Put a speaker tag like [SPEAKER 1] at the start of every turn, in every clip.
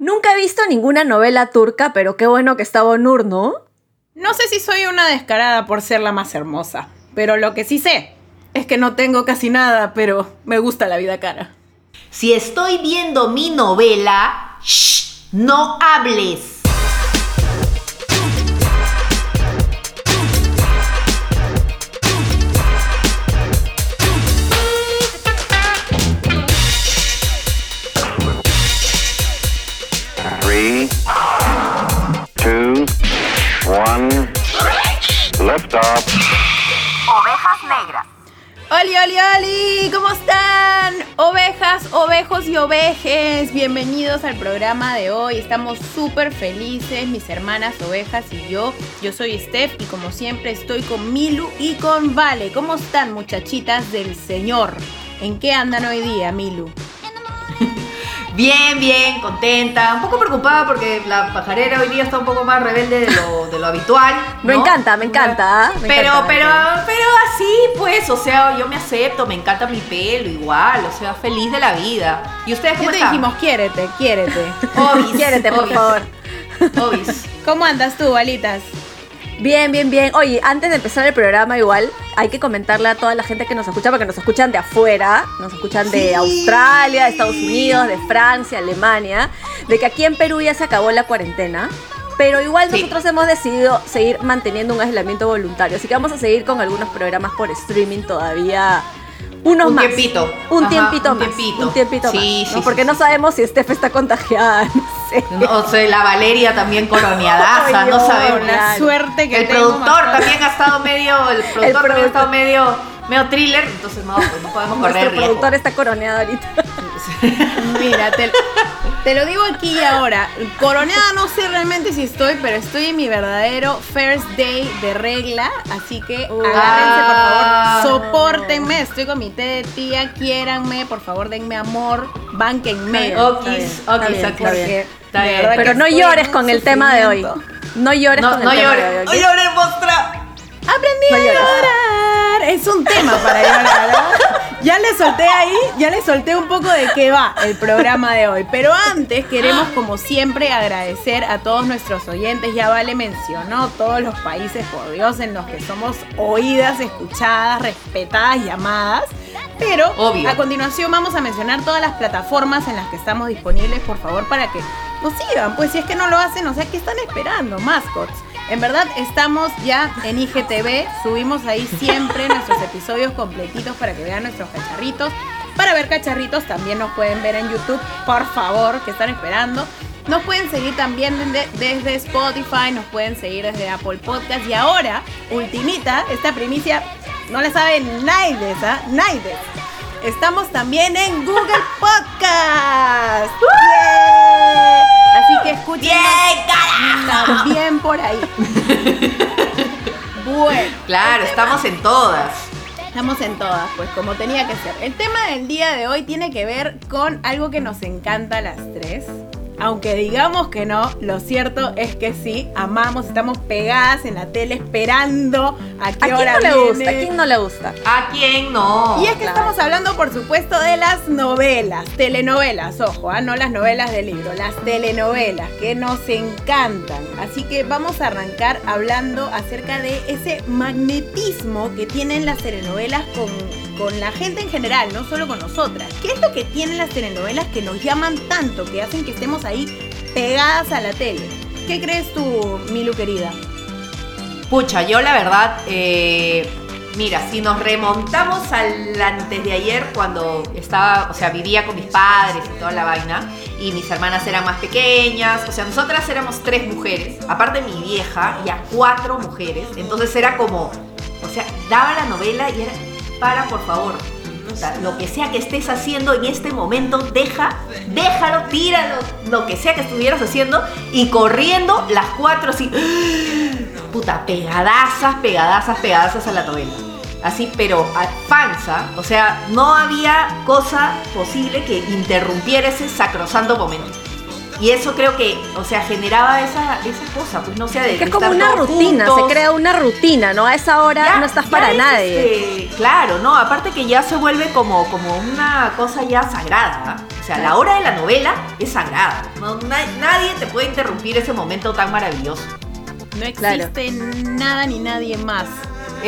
[SPEAKER 1] Nunca he visto ninguna novela turca, pero qué bueno que está Bonur, ¿no?
[SPEAKER 2] No sé si soy una descarada por ser la más hermosa, pero lo que sí sé es que no tengo casi nada, pero me gusta la vida cara.
[SPEAKER 3] Si estoy viendo mi novela, shh, no hables. Ovejas negras.
[SPEAKER 2] ¡Oli, oli, oli! ¿Cómo están? Ovejas, ovejos y ovejes. Bienvenidos al programa de hoy. Estamos súper felices, mis hermanas ovejas y yo. Yo soy Steph y como siempre estoy con Milu y con Vale. ¿Cómo están, muchachitas del Señor? ¿En qué andan hoy día, Milu?
[SPEAKER 3] Bien, bien, contenta, un poco preocupada porque la pajarera hoy día está un poco más rebelde de lo, de lo habitual.
[SPEAKER 1] Me encanta, me encanta. ¿ah? Me
[SPEAKER 3] Pero,
[SPEAKER 1] encanta,
[SPEAKER 3] pero,
[SPEAKER 1] encanta.
[SPEAKER 3] pero así, pues, o sea, yo me acepto, me encanta mi pelo igual, o sea, feliz de la vida. ¿Y ustedes cómo
[SPEAKER 2] Ya te
[SPEAKER 3] están?
[SPEAKER 2] dijimos, quiérete, quiérete.
[SPEAKER 3] Obis,
[SPEAKER 1] Quiérete, por
[SPEAKER 3] obis,
[SPEAKER 1] favor.
[SPEAKER 3] obis.
[SPEAKER 2] ¿Cómo andas tú, Balitas?
[SPEAKER 1] Bien, bien, bien. Oye, antes de empezar el programa, igual hay que comentarle a toda la gente que nos escucha, porque nos escuchan de afuera, nos escuchan de
[SPEAKER 3] Sí.
[SPEAKER 1] Australia, de Estados Unidos, de Francia, Alemania, de que aquí en Perú ya se acabó la cuarentena. Pero igual
[SPEAKER 3] Sí.
[SPEAKER 1] nosotros hemos decidido seguir manteniendo un aislamiento voluntario. Así que vamos a seguir con algunos programas por streaming todavía. Unos
[SPEAKER 3] Un
[SPEAKER 1] más.
[SPEAKER 3] tiempito.
[SPEAKER 1] Un
[SPEAKER 3] Ajá,
[SPEAKER 1] tiempito
[SPEAKER 3] un
[SPEAKER 1] más.
[SPEAKER 3] tiempito.
[SPEAKER 1] Un tiempito
[SPEAKER 3] Sí,
[SPEAKER 1] más.
[SPEAKER 3] sí,
[SPEAKER 1] ¿no?
[SPEAKER 3] sí,
[SPEAKER 1] Porque
[SPEAKER 3] sí,
[SPEAKER 1] no
[SPEAKER 3] sí.
[SPEAKER 1] sabemos si Steph está contagiada. No sé.
[SPEAKER 3] No, o sea, la Valeria también coroneadaza,
[SPEAKER 1] Ay,
[SPEAKER 3] no sabemos.
[SPEAKER 1] la-
[SPEAKER 2] suerte que
[SPEAKER 3] El
[SPEAKER 2] tengo,
[SPEAKER 3] productor también ha estado medio, el productor también ha estado medio, medio thriller, entonces no, pues no podemos correr riesgo.
[SPEAKER 1] productor está coroneado ahorita.
[SPEAKER 2] Mira, te, te lo digo aquí y ahora. Coroneada no sé realmente si estoy, pero estoy en mi verdadero first day de regla. Así que
[SPEAKER 1] Uh.
[SPEAKER 2] agárrense, por favor. Sopórtenme. Estoy con mi té de tía. Quiéranme, por favor, denme amor. Bánquenme.
[SPEAKER 3] Okis,
[SPEAKER 1] está
[SPEAKER 3] okis,
[SPEAKER 1] bien,
[SPEAKER 3] okis.
[SPEAKER 1] Pero no llores con el tema de hoy. No llores
[SPEAKER 3] No,
[SPEAKER 1] con el
[SPEAKER 3] no
[SPEAKER 1] tema
[SPEAKER 3] llores,
[SPEAKER 1] de hoy.
[SPEAKER 3] no llores, mostra.
[SPEAKER 2] Aprendí
[SPEAKER 1] No
[SPEAKER 2] a llorar. Es un tema para llorar. Ya le solté ahí, ya le solté un poco de qué va el programa de hoy. Pero antes queremos, como siempre, agradecer a todos nuestros oyentes. Ya Vale mencionó todos los países, por Dios, en los que somos oídas, escuchadas, respetadas y amadas. Pero
[SPEAKER 3] Obvio.
[SPEAKER 2] a continuación vamos a mencionar todas las plataformas en las que estamos disponibles, por favor, para que nos sigan. Pues si es que no lo hacen, o sea, ¿qué están esperando? Mascots. En verdad estamos ya en IGTV, subimos ahí siempre nuestros episodios completitos para que vean nuestros cacharritos. Para ver cacharritos también nos pueden ver en YouTube, por favor, que están esperando. Nos pueden seguir también desde, Spotify, nos pueden seguir desde Apple Podcast y ahora, ultimita, esta primicia no la sabe nadie, ¿ah? Nadie. Estamos también en Google Podcast. ¡Yeah! Así que escuchen también por ahí. Bueno,
[SPEAKER 3] Claro, estamos en todas.
[SPEAKER 2] estamos en todas, pues como tenía que ser. El tema del día de hoy tiene que ver con algo que nos encanta a las tres. Aunque digamos que no, lo cierto es que sí, amamos, estamos pegadas en la tele esperando a
[SPEAKER 1] ¿A
[SPEAKER 2] qué
[SPEAKER 1] quién
[SPEAKER 2] hora
[SPEAKER 1] no le
[SPEAKER 2] viene.
[SPEAKER 1] gusta? ¿A quién no le gusta?
[SPEAKER 3] ¿A quién no?
[SPEAKER 2] Y es que
[SPEAKER 1] claro.
[SPEAKER 2] estamos hablando, por supuesto, de las novelas, telenovelas, ojo, ¿ah? no las novelas del libro, las telenovelas que nos encantan. Así que vamos a arrancar hablando acerca de ese magnetismo que tienen las telenovelas con, con la gente en general, no solo con nosotras. ¿Qué es lo que tienen las telenovelas que nos llaman tanto, que hacen que estemos ahí pegadas a la tele? ¿Qué crees tú, Milu querida?
[SPEAKER 3] Pucha, yo la verdad, eh, mira, si nos remontamos al antes de ayer cuando estaba, o sea, vivía con mis padres y toda la vaina, y mis hermanas eran más pequeñas, o sea, nosotras éramos tres mujeres, aparte mi vieja, ya cuatro mujeres, entonces era como, o sea, daba la novela y era, para por favor. o sea, lo que sea que estés haciendo en este momento, deja, déjalo, tíralo, lo que sea que estuvieras haciendo y corriendo las cuatro así, puta, pegadazas, pegadazas, pegadazas a la novela. Así, pero a panza, o sea, no había cosa posible que interrumpiera ese sacrosanto momento. Y eso creo que, o sea, generaba esa, esa cosa, pues no sé, de
[SPEAKER 1] Que es como una rutina,
[SPEAKER 3] juntos.
[SPEAKER 1] se crea una rutina, ¿no? A esa hora
[SPEAKER 3] Ya-
[SPEAKER 1] no estás para
[SPEAKER 3] es,
[SPEAKER 1] nadie.
[SPEAKER 3] este, claro, no, aparte que ya se vuelve como, como una cosa ya sagrada. O sea, la hora de la novela es sagrada. No, na- nadie te puede interrumpir ese momento tan maravilloso.
[SPEAKER 2] No
[SPEAKER 1] Claro.
[SPEAKER 2] existe nada ni nadie más.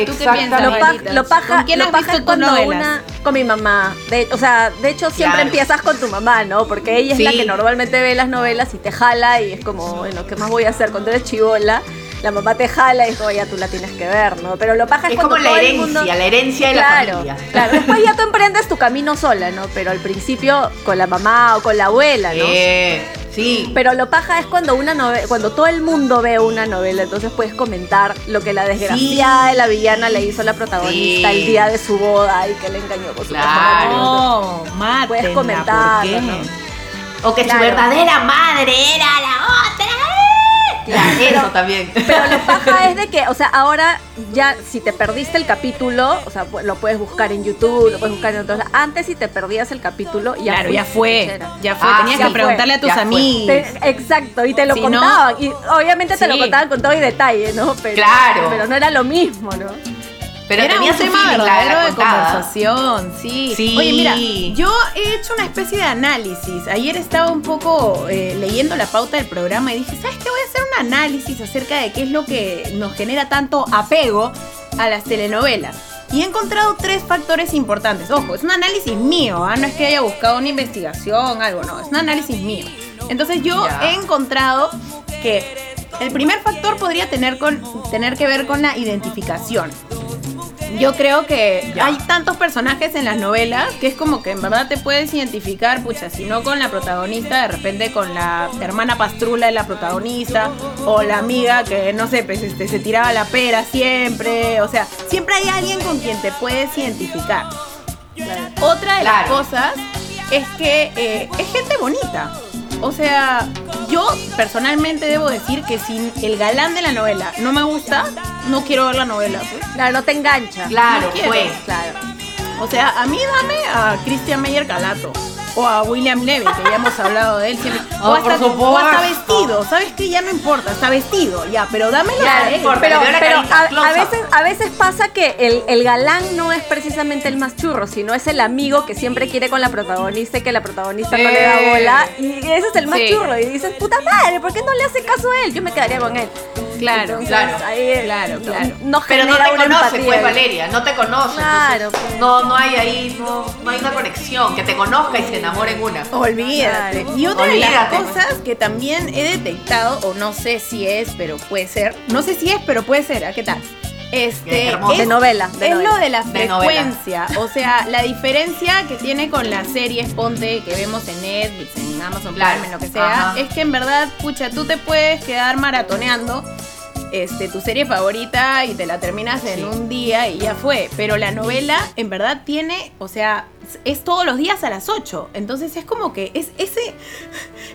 [SPEAKER 2] ¿Tú qué piensas,
[SPEAKER 1] Lo, pa-
[SPEAKER 2] Marielitas?
[SPEAKER 1] lo paja,
[SPEAKER 2] ¿Con quién
[SPEAKER 1] lo
[SPEAKER 2] has
[SPEAKER 1] paja
[SPEAKER 2] visto
[SPEAKER 1] es
[SPEAKER 2] tus
[SPEAKER 1] cuando
[SPEAKER 2] novelas?
[SPEAKER 1] una con mi mamá. De, o sea, de hecho siempre
[SPEAKER 3] Claro.
[SPEAKER 1] empiezas con tu mamá, ¿no? Porque ella es la que normalmente ve las novelas y te jala y es como, bueno, ¿qué más voy a hacer cuando eres chivola? La mamá te jala y es como, ya tú la tienes que ver, ¿no? Pero lo paja es,
[SPEAKER 3] Es
[SPEAKER 1] cuando
[SPEAKER 3] como la herencia,
[SPEAKER 1] mundo-
[SPEAKER 3] la herencia de la
[SPEAKER 1] claro,
[SPEAKER 3] familia.
[SPEAKER 1] Claro, después ya tú emprendes tu camino sola, ¿no? Pero al principio con la mamá o con la abuela, ¿no?
[SPEAKER 3] Eh, sí.
[SPEAKER 1] Pero lo paja es cuando una novela, cuando todo el mundo ve una novela, entonces puedes comentar lo que la desgraciada de la villana le hizo a la protagonista
[SPEAKER 3] Sí.
[SPEAKER 1] el día de su boda y que le engañó con su
[SPEAKER 3] Claro.
[SPEAKER 2] No,
[SPEAKER 1] Puedes. ¿no?
[SPEAKER 3] O que
[SPEAKER 1] Claro.
[SPEAKER 3] su verdadera madre era la otra.
[SPEAKER 1] Claro,
[SPEAKER 3] Eso también.
[SPEAKER 1] Pero lo paja es de que, o sea, ahora ya si te perdiste el capítulo, o sea, lo puedes buscar en YouTube, lo puedes buscar en otros. Antes si te perdías el capítulo, ya
[SPEAKER 2] Claro, ya fue. Ya fue.
[SPEAKER 3] Ah,
[SPEAKER 2] Tenías
[SPEAKER 1] ya
[SPEAKER 2] que
[SPEAKER 1] fue,
[SPEAKER 2] preguntarle a tus amigos.
[SPEAKER 1] Te- exacto, y te lo
[SPEAKER 2] Si no-
[SPEAKER 1] contaban. y obviamente te lo contaban con todo y detalle, ¿no? Pero,
[SPEAKER 3] Claro.
[SPEAKER 1] Pero no era lo mismo, ¿no?
[SPEAKER 3] Pero
[SPEAKER 2] Era
[SPEAKER 3] tenía
[SPEAKER 2] un tema verdadero de conversación, sí.
[SPEAKER 3] Sí.
[SPEAKER 2] Oye, mira, yo he hecho una especie de análisis. Ayer estaba un poco eh, leyendo la pauta del programa y dije, ¿sabes qué? Voy a hacer un análisis acerca de qué es lo que nos genera tanto apego a las telenovelas. Y he encontrado tres factores importantes. Ojo, es un análisis mío, ¿ah? no es que haya buscado una investigación, algo, no, es un análisis mío. Entonces yo
[SPEAKER 3] Ya.
[SPEAKER 2] he encontrado que el primer factor podría tener, con, tener que ver con la identificación. Yo creo que
[SPEAKER 3] Ya.
[SPEAKER 2] hay tantos personajes en las novelas que es como que en verdad te puedes identificar, pucha, si no con la protagonista, de repente con la hermana pastrula de la protagonista, o la amiga que, no sé, pues este, se tiraba la pera siempre, o sea, siempre hay alguien con quien te puedes identificar. Otra de las cosas es que eh, es gente bonita. O sea, yo personalmente debo decir que si el galán de la novela no me gusta, no quiero ver la novela. pues.
[SPEAKER 1] Claro, no te engancha.
[SPEAKER 3] Claro,
[SPEAKER 2] No
[SPEAKER 3] pues.
[SPEAKER 1] Claro.
[SPEAKER 2] O sea, a mí dame a Christian Meyer Calato. O a William Levy, que ya hemos hablado de él siempre.
[SPEAKER 3] Oh,
[SPEAKER 2] o, hasta, o hasta vestido. ¿Sabes qué? Ya no importa. Está vestido, ya. Pero dámelo
[SPEAKER 3] Ya,
[SPEAKER 2] a
[SPEAKER 3] no
[SPEAKER 2] él.
[SPEAKER 3] importa.
[SPEAKER 1] Pero, pero a, veces, a veces pasa que el, el galán no es precisamente el más churro, sino es el amigo que siempre quiere con la protagonista y que la protagonista no le da bola. Y ese es el más
[SPEAKER 2] Sí.
[SPEAKER 1] churro. Y dices, puta madre, ¿por qué no le hace caso a él? Yo me quedaría con él.
[SPEAKER 2] Claro,
[SPEAKER 1] Entonces,
[SPEAKER 3] claro.
[SPEAKER 1] ahí,
[SPEAKER 2] Claro,
[SPEAKER 1] no-
[SPEAKER 2] claro.
[SPEAKER 1] No,
[SPEAKER 3] Pero no te conoce, pues Valeria, no te conoce.
[SPEAKER 1] Claro,
[SPEAKER 3] entonces,
[SPEAKER 1] pues.
[SPEAKER 3] no, no hay ahí, no, no hay una conexión. Que te conozca y se enamore en una.
[SPEAKER 2] Olvídate.
[SPEAKER 1] Claro.
[SPEAKER 2] Y otra de las cosas que también he detectado, o no sé si es, pero puede ser. No sé si es, pero puede ser. ¿A qué tal? Este,
[SPEAKER 3] hermoso.
[SPEAKER 1] De novela, de
[SPEAKER 2] es
[SPEAKER 1] novela.
[SPEAKER 2] lo de la
[SPEAKER 3] De
[SPEAKER 2] frecuencia. O sea, la diferencia que tiene con las series Ponte que vemos en Netflix, en Amazon
[SPEAKER 3] Claro.
[SPEAKER 2] Prime, en lo que sea,
[SPEAKER 3] Ajá.
[SPEAKER 2] es que en verdad, pucha, tú te puedes quedar maratoneando este, tu serie favorita y te la terminas en un día y ya fue. Pero la novela, en verdad, tiene, o sea, es todos los días a las 8. Entonces es como que es ese,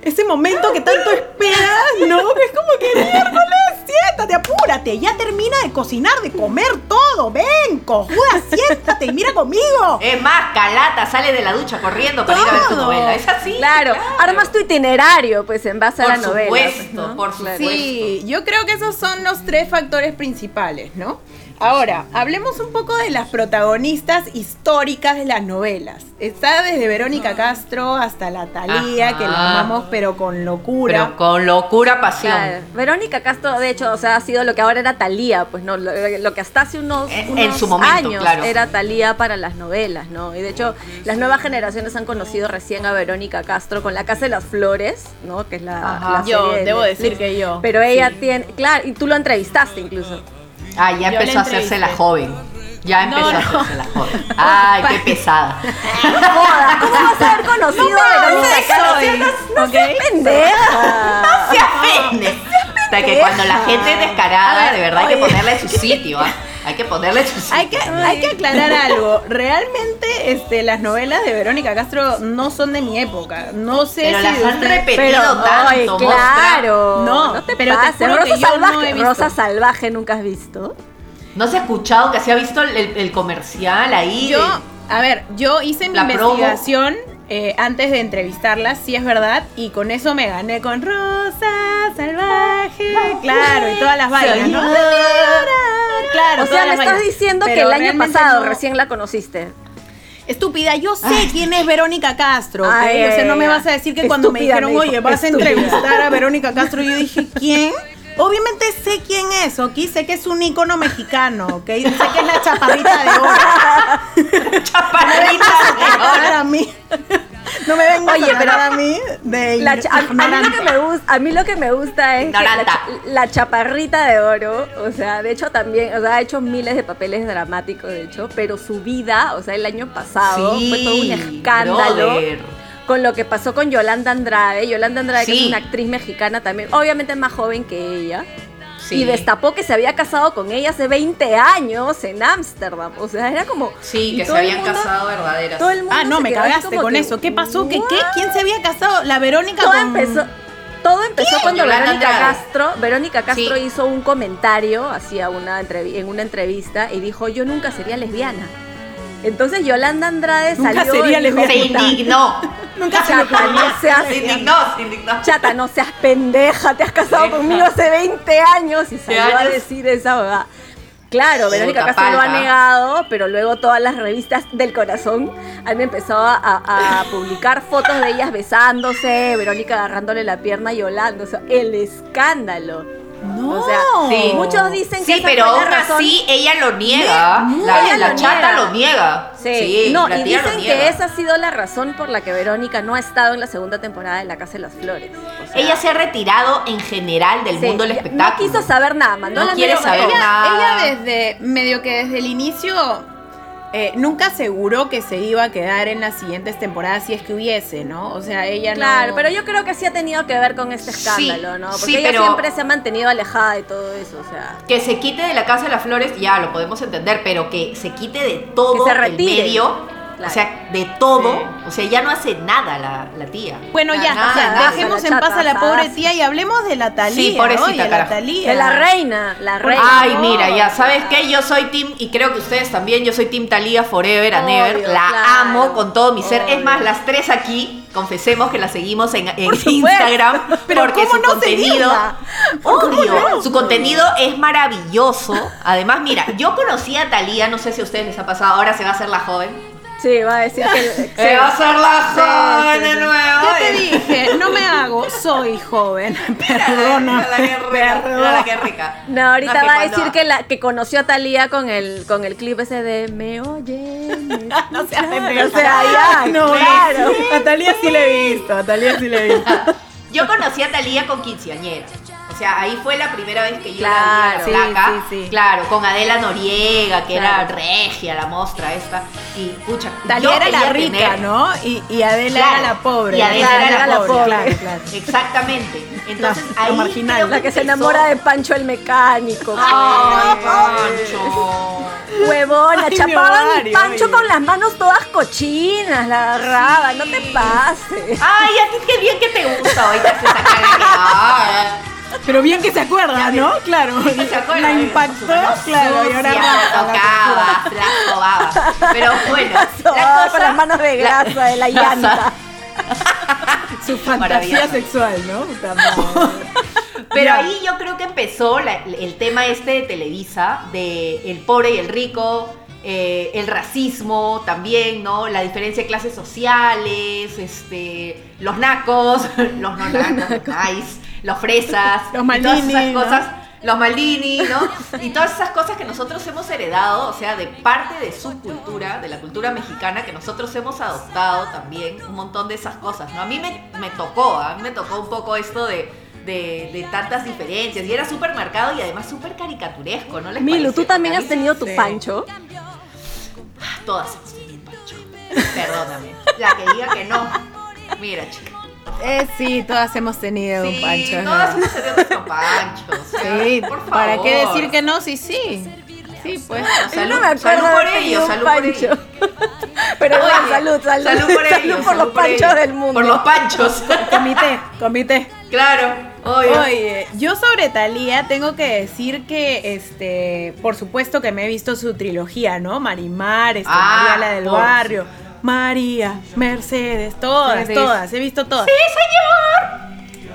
[SPEAKER 2] ese momento que tanto esperas, ¿no? Que es como que miércoles, siéntate, apúrate, ya termina de cocinar, de comer todo. Ven, cojuda, siéntate y mira conmigo.
[SPEAKER 3] Es más, Calata sale de la ducha corriendo para ir a ver tu
[SPEAKER 2] Todo.
[SPEAKER 3] novela. Es así.
[SPEAKER 1] Claro, armas tu itinerario, pues, en base
[SPEAKER 3] Por
[SPEAKER 1] a la novela. pues,
[SPEAKER 3] supuesto,
[SPEAKER 1] ¿no?
[SPEAKER 3] por supuesto.
[SPEAKER 2] Sí, yo creo que esos son los tres factores principales, ¿no? Ahora, hablemos un poco de las protagonistas históricas de las novelas. Está desde Verónica Castro hasta la Thalía,
[SPEAKER 3] Ajá.
[SPEAKER 2] que la amamos pero con locura.
[SPEAKER 3] Pero con locura, pasión.
[SPEAKER 1] Claro. Verónica Castro, de hecho, o sea, ha sido lo que ahora era Talía, pues no, lo, lo que hasta hace unos,
[SPEAKER 3] En-
[SPEAKER 1] unos
[SPEAKER 3] en su momento,
[SPEAKER 1] años
[SPEAKER 3] claro.
[SPEAKER 1] era Talía para las novelas, ¿no? Y de hecho, las nuevas generaciones han conocido recién a Verónica Castro con La Casa de las Flores, ¿no? Que es la,
[SPEAKER 2] Yo,
[SPEAKER 1] serie de
[SPEAKER 2] debo
[SPEAKER 1] Netflix.
[SPEAKER 2] decir que yo,
[SPEAKER 1] Pero ella
[SPEAKER 2] sí.
[SPEAKER 1] tiene, claro, y tú lo entrevistaste incluso.
[SPEAKER 3] Ah, ya
[SPEAKER 2] Yo
[SPEAKER 3] empezó a hacerse la joven. Ya
[SPEAKER 2] No,
[SPEAKER 3] empezó
[SPEAKER 2] no.
[SPEAKER 3] a hacerse la joven. Ay, qué pesada.
[SPEAKER 1] Joda, ¿Cómo vas a haber conocido a Verónica Castro?
[SPEAKER 2] ¿ok?
[SPEAKER 1] ¡Pendeja!
[SPEAKER 3] Se ofende. O sea, que cuando la gente es descarada, de verdad hay que ponerla en su sitio. ¿ah? Hay que ponerla en su sitio.
[SPEAKER 2] Hay que, hay que aclarar algo. Realmente este, las novelas de Verónica Castro no son de mi época. No sé
[SPEAKER 3] Pero
[SPEAKER 2] si
[SPEAKER 3] las han repetido
[SPEAKER 1] Pero,
[SPEAKER 3] tanto.
[SPEAKER 1] ay, claro.
[SPEAKER 2] No,
[SPEAKER 1] no te
[SPEAKER 2] pero
[SPEAKER 1] pases. Rosa
[SPEAKER 2] que yo no
[SPEAKER 1] Salvaje,
[SPEAKER 2] he visto.
[SPEAKER 1] Rosa Salvaje, ¿nunca has visto?
[SPEAKER 3] ¿No se ha escuchado que se ha visto el, comercial ahí?
[SPEAKER 2] Yo,
[SPEAKER 3] de-
[SPEAKER 2] a ver, yo hice mi
[SPEAKER 3] promo.
[SPEAKER 2] Eh, antes de entrevistarla, sí es verdad, y con eso me gané con Rosa Salvaje, claro, y todas las vainas, ¿no? Claro,
[SPEAKER 1] o sea, me estás diciendo que el año pasado
[SPEAKER 2] no-
[SPEAKER 1] recién la conociste.
[SPEAKER 2] Estúpida, yo sé
[SPEAKER 1] Ay.
[SPEAKER 2] quién es Verónica Castro.
[SPEAKER 1] Ay,
[SPEAKER 2] o sea, no me vas a decir que cuando me dijeron,
[SPEAKER 1] me dijo,
[SPEAKER 2] oye, vas a entrevistar a Verónica Castro, yo dije, ¿quién? Obviamente sé quién es, ¿ok? Sé que es un ícono mexicano, ¿ok? Sé que es la chaparrita de oro.
[SPEAKER 3] Chaparrita de oro.
[SPEAKER 2] a mí. No me vengas
[SPEAKER 1] Oye,
[SPEAKER 2] a
[SPEAKER 1] pero
[SPEAKER 2] a mí de
[SPEAKER 1] La a, a mí lo que me gusta, a mí lo que me gusta es que la,
[SPEAKER 3] Ignoranta.
[SPEAKER 1] cha- la chaparrita de oro, o sea, de hecho también, o sea, ha hecho miles de papeles dramáticos, de hecho, pero su vida, o sea, el año pasado
[SPEAKER 3] Sí,
[SPEAKER 1] fue todo un escándalo
[SPEAKER 3] brother.
[SPEAKER 1] Con lo que pasó con Yolanda Andrade. Yolanda Andrade, que es una actriz mexicana también, obviamente más joven que ella.
[SPEAKER 3] Sí.
[SPEAKER 1] Y destapó que se había casado con ella hace 20 años en Ámsterdam. O sea, era como.
[SPEAKER 3] Sí, que se habían
[SPEAKER 1] mundo-
[SPEAKER 3] casado verdaderas.
[SPEAKER 1] Todo el mundo
[SPEAKER 2] Ah, no, me cagaste con
[SPEAKER 1] que,
[SPEAKER 2] eso. ¿Qué pasó? ¿Qué, qué? ¿Quién se había casado? La Verónica
[SPEAKER 1] Todo
[SPEAKER 2] con...
[SPEAKER 1] empezó, todo empezó cuando
[SPEAKER 3] Yolanda
[SPEAKER 1] Verónica
[SPEAKER 3] Andrade.
[SPEAKER 1] Castro, Verónica Castro
[SPEAKER 3] Sí.
[SPEAKER 1] hizo un comentario hacia una entrevi- en una entrevista y dijo yo nunca sería lesbiana. Entonces Yolanda Andrade
[SPEAKER 2] Nunca
[SPEAKER 1] salió
[SPEAKER 2] sería
[SPEAKER 1] y dijo,
[SPEAKER 3] Se
[SPEAKER 1] "Puta,
[SPEAKER 3] indignó.
[SPEAKER 2] Nunca
[SPEAKER 1] Chata, no seas,
[SPEAKER 3] Se indignó, se indignó.
[SPEAKER 1] chata, no seas pendeja, te has casado
[SPEAKER 3] Deja.
[SPEAKER 1] conmigo hace 20 años y salió a decir esa verdad. Claro, Verónica Castro lo ha negado, pero luego todas las revistas del corazón han empezado a, a- a publicar fotos de ellas besándose, Verónica agarrándole la pierna y Yolanda, o sea, el escándalo.
[SPEAKER 2] No.
[SPEAKER 1] O sea,
[SPEAKER 3] Sí.
[SPEAKER 1] muchos dicen que
[SPEAKER 3] Sí,
[SPEAKER 1] esa
[SPEAKER 3] pero aún
[SPEAKER 1] razón.
[SPEAKER 3] así ella lo niega.
[SPEAKER 1] No,
[SPEAKER 3] la
[SPEAKER 1] ella
[SPEAKER 3] la
[SPEAKER 1] lo
[SPEAKER 3] chata
[SPEAKER 1] niega.
[SPEAKER 3] lo niega.
[SPEAKER 1] Sí, no,
[SPEAKER 3] la
[SPEAKER 1] y
[SPEAKER 3] tía lo
[SPEAKER 1] dicen
[SPEAKER 3] niega.
[SPEAKER 1] que esa ha sido la razón por la que Verónica no ha estado en la segunda temporada de La Casa de las Flores. O sea,
[SPEAKER 3] Ella se ha retirado en general del
[SPEAKER 1] sí,
[SPEAKER 3] mundo del
[SPEAKER 1] no
[SPEAKER 3] espectáculo.
[SPEAKER 1] quiso saber nada, mandó
[SPEAKER 3] No
[SPEAKER 1] la
[SPEAKER 3] quiere saber
[SPEAKER 1] Ella-
[SPEAKER 3] nada.
[SPEAKER 2] Ella desde, medio que desde el inicio, eh, nunca aseguró que se iba a quedar en las siguientes temporadas si es que hubiese, ¿no? O sea, ella
[SPEAKER 1] Claro,
[SPEAKER 2] no...
[SPEAKER 1] pero yo creo que sí ha tenido que ver con este
[SPEAKER 3] Sí,
[SPEAKER 1] escándalo, ¿no? Porque
[SPEAKER 3] sí,
[SPEAKER 1] ella
[SPEAKER 3] pero-
[SPEAKER 1] siempre se ha mantenido alejada de todo eso, o sea.
[SPEAKER 3] Que se quite de la Casa de las Flores, ya lo podemos entender, pero que se quite de todo
[SPEAKER 1] Que se
[SPEAKER 3] el medio.
[SPEAKER 1] Claro.
[SPEAKER 3] O sea, de todo.
[SPEAKER 1] Sí.
[SPEAKER 3] O sea, ya no hace nada la, la tía.
[SPEAKER 2] Bueno, ya,
[SPEAKER 3] Nada,
[SPEAKER 2] o sea,
[SPEAKER 3] nada.
[SPEAKER 2] dejemos
[SPEAKER 1] la
[SPEAKER 2] en paz a la pobre tía y hablemos de la Talía.
[SPEAKER 3] Sí, pobrecita,
[SPEAKER 2] oye, la. Talía.
[SPEAKER 1] De la reina, la reina.
[SPEAKER 3] Ay, mira, ya sabes que yo soy Team, y creo que ustedes también, yo soy Team Talía Forever and
[SPEAKER 1] Obvio,
[SPEAKER 3] Ever. La
[SPEAKER 1] claro,
[SPEAKER 3] amo con todo mi ser. Es más, las tres aquí, confesemos que las seguimos en, en
[SPEAKER 1] Por supuesto.
[SPEAKER 3] Instagram.
[SPEAKER 2] Pero
[SPEAKER 3] porque
[SPEAKER 2] ¿cómo
[SPEAKER 3] su
[SPEAKER 2] no
[SPEAKER 3] contenido. Obvio, su contenido es maravilloso. Además, mira, yo conocí a Talía, no sé si a ustedes les ha pasado, ahora se va a hacer la joven.
[SPEAKER 1] Sí, va a decir que.
[SPEAKER 3] Se va a hacer la joven de nuevo.
[SPEAKER 2] Yo te dije, no me hago, soy joven. Perdona.
[SPEAKER 3] Mira la que rica.
[SPEAKER 1] No, ahorita
[SPEAKER 3] No,
[SPEAKER 1] va a
[SPEAKER 3] cuando-
[SPEAKER 1] decir que la que conoció a Talía con el con el clip ese de Me oye.
[SPEAKER 2] No seas
[SPEAKER 1] O
[SPEAKER 2] pendeja.
[SPEAKER 1] sea, ya,
[SPEAKER 2] No,
[SPEAKER 1] claro.
[SPEAKER 2] A Talía sí le he visto, a Talía sí le he visto.
[SPEAKER 3] Yo conocí a Talía con quinceañera. O sea, ahí fue la primera vez que yo
[SPEAKER 1] Claro,
[SPEAKER 3] la vi a
[SPEAKER 2] sí,
[SPEAKER 3] la
[SPEAKER 2] sí, sí.
[SPEAKER 3] Claro, con Adela Noriega, que era regia, la mostra esta. Y, pucha,
[SPEAKER 2] Talía
[SPEAKER 3] yo
[SPEAKER 2] era la rica,
[SPEAKER 3] tener-
[SPEAKER 2] ¿no? Y, y Adela
[SPEAKER 3] Claro.
[SPEAKER 2] era la pobre.
[SPEAKER 3] Y Adela era la
[SPEAKER 1] pobre.
[SPEAKER 2] Claro, claro.
[SPEAKER 3] Exactamente. Entonces,
[SPEAKER 2] La-
[SPEAKER 3] ahí
[SPEAKER 2] la marginal.
[SPEAKER 1] La que se enamora de Pancho el mecánico.
[SPEAKER 3] Ay. Pancho.
[SPEAKER 1] Huevona,
[SPEAKER 2] Ay, mi
[SPEAKER 1] chapaban mi
[SPEAKER 2] ovario,
[SPEAKER 1] Pancho
[SPEAKER 2] oye.
[SPEAKER 1] con las manos todas cochinas, la agarraba, no te pases.
[SPEAKER 3] Ay, a ti qué bien que te gusta. Saca la que. Ay,
[SPEAKER 2] Pero bien que se acuerda, ¿no? Claro.
[SPEAKER 3] ¿Se acuerdan?
[SPEAKER 2] La impactó,
[SPEAKER 3] Manos
[SPEAKER 2] claro. Y ahora
[SPEAKER 3] la tocaba, la sobaba. Pero bueno, la cosa,
[SPEAKER 1] con las manos de grasa de la llanta.
[SPEAKER 2] Su fantasía sexual, ¿no?
[SPEAKER 3] Pero ahí yo creo que empezó la- el tema este de Televisa, de el pobre y el rico, eh, el racismo también, ¿no? La diferencia de clases sociales, este, los nacos, los no nacos, los nice, los fresas,
[SPEAKER 2] Los
[SPEAKER 3] y todas
[SPEAKER 2] Maldini,
[SPEAKER 3] esas
[SPEAKER 2] ¿no?
[SPEAKER 3] cosas. Los Maldini, ¿no? Y todas esas cosas que nosotros hemos heredado, o sea, de parte de su cultura, de la cultura mexicana, que nosotros hemos adoptado también, un montón de esas cosas, ¿no? A mí me, me tocó, a mí me tocó un poco esto de, de, de tantas diferencias, y era súper marcado y además súper caricaturesco, ¿no les
[SPEAKER 1] Milu, tú también has tenido tu
[SPEAKER 2] Sí.
[SPEAKER 1] Pancho.
[SPEAKER 3] Todas hemos tenido pancho. Perdóname. La que diga que no. Mira, chica.
[SPEAKER 2] Eh, sí, todas hemos tenido
[SPEAKER 3] Sí,
[SPEAKER 2] un pancho.
[SPEAKER 3] todas hemos tenido nuestro pancho. o sea,
[SPEAKER 2] Sí,
[SPEAKER 3] por favor.
[SPEAKER 2] ¿para qué decir que no? Sí, sí. Sí, pues.
[SPEAKER 3] Salud,
[SPEAKER 1] no me
[SPEAKER 3] salud por ellos, salud por ellos.
[SPEAKER 1] Pero bueno, salud, salud.
[SPEAKER 3] Salud por ellos.
[SPEAKER 1] por
[SPEAKER 3] salud
[SPEAKER 1] los panchos
[SPEAKER 3] ellos.
[SPEAKER 1] del mundo.
[SPEAKER 3] Por los panchos.
[SPEAKER 2] Comité, comité.
[SPEAKER 3] claro, obvio.
[SPEAKER 2] Oye, yo sobre Talía tengo que decir que, este, por supuesto que me he visto su trilogía, ¿no? Marimar, este,
[SPEAKER 3] Ah,
[SPEAKER 2] María la del
[SPEAKER 3] por
[SPEAKER 2] barrio, María, Mercedes, todas,
[SPEAKER 3] Mercedes.
[SPEAKER 2] todas, he visto todas.
[SPEAKER 3] Sí, señor.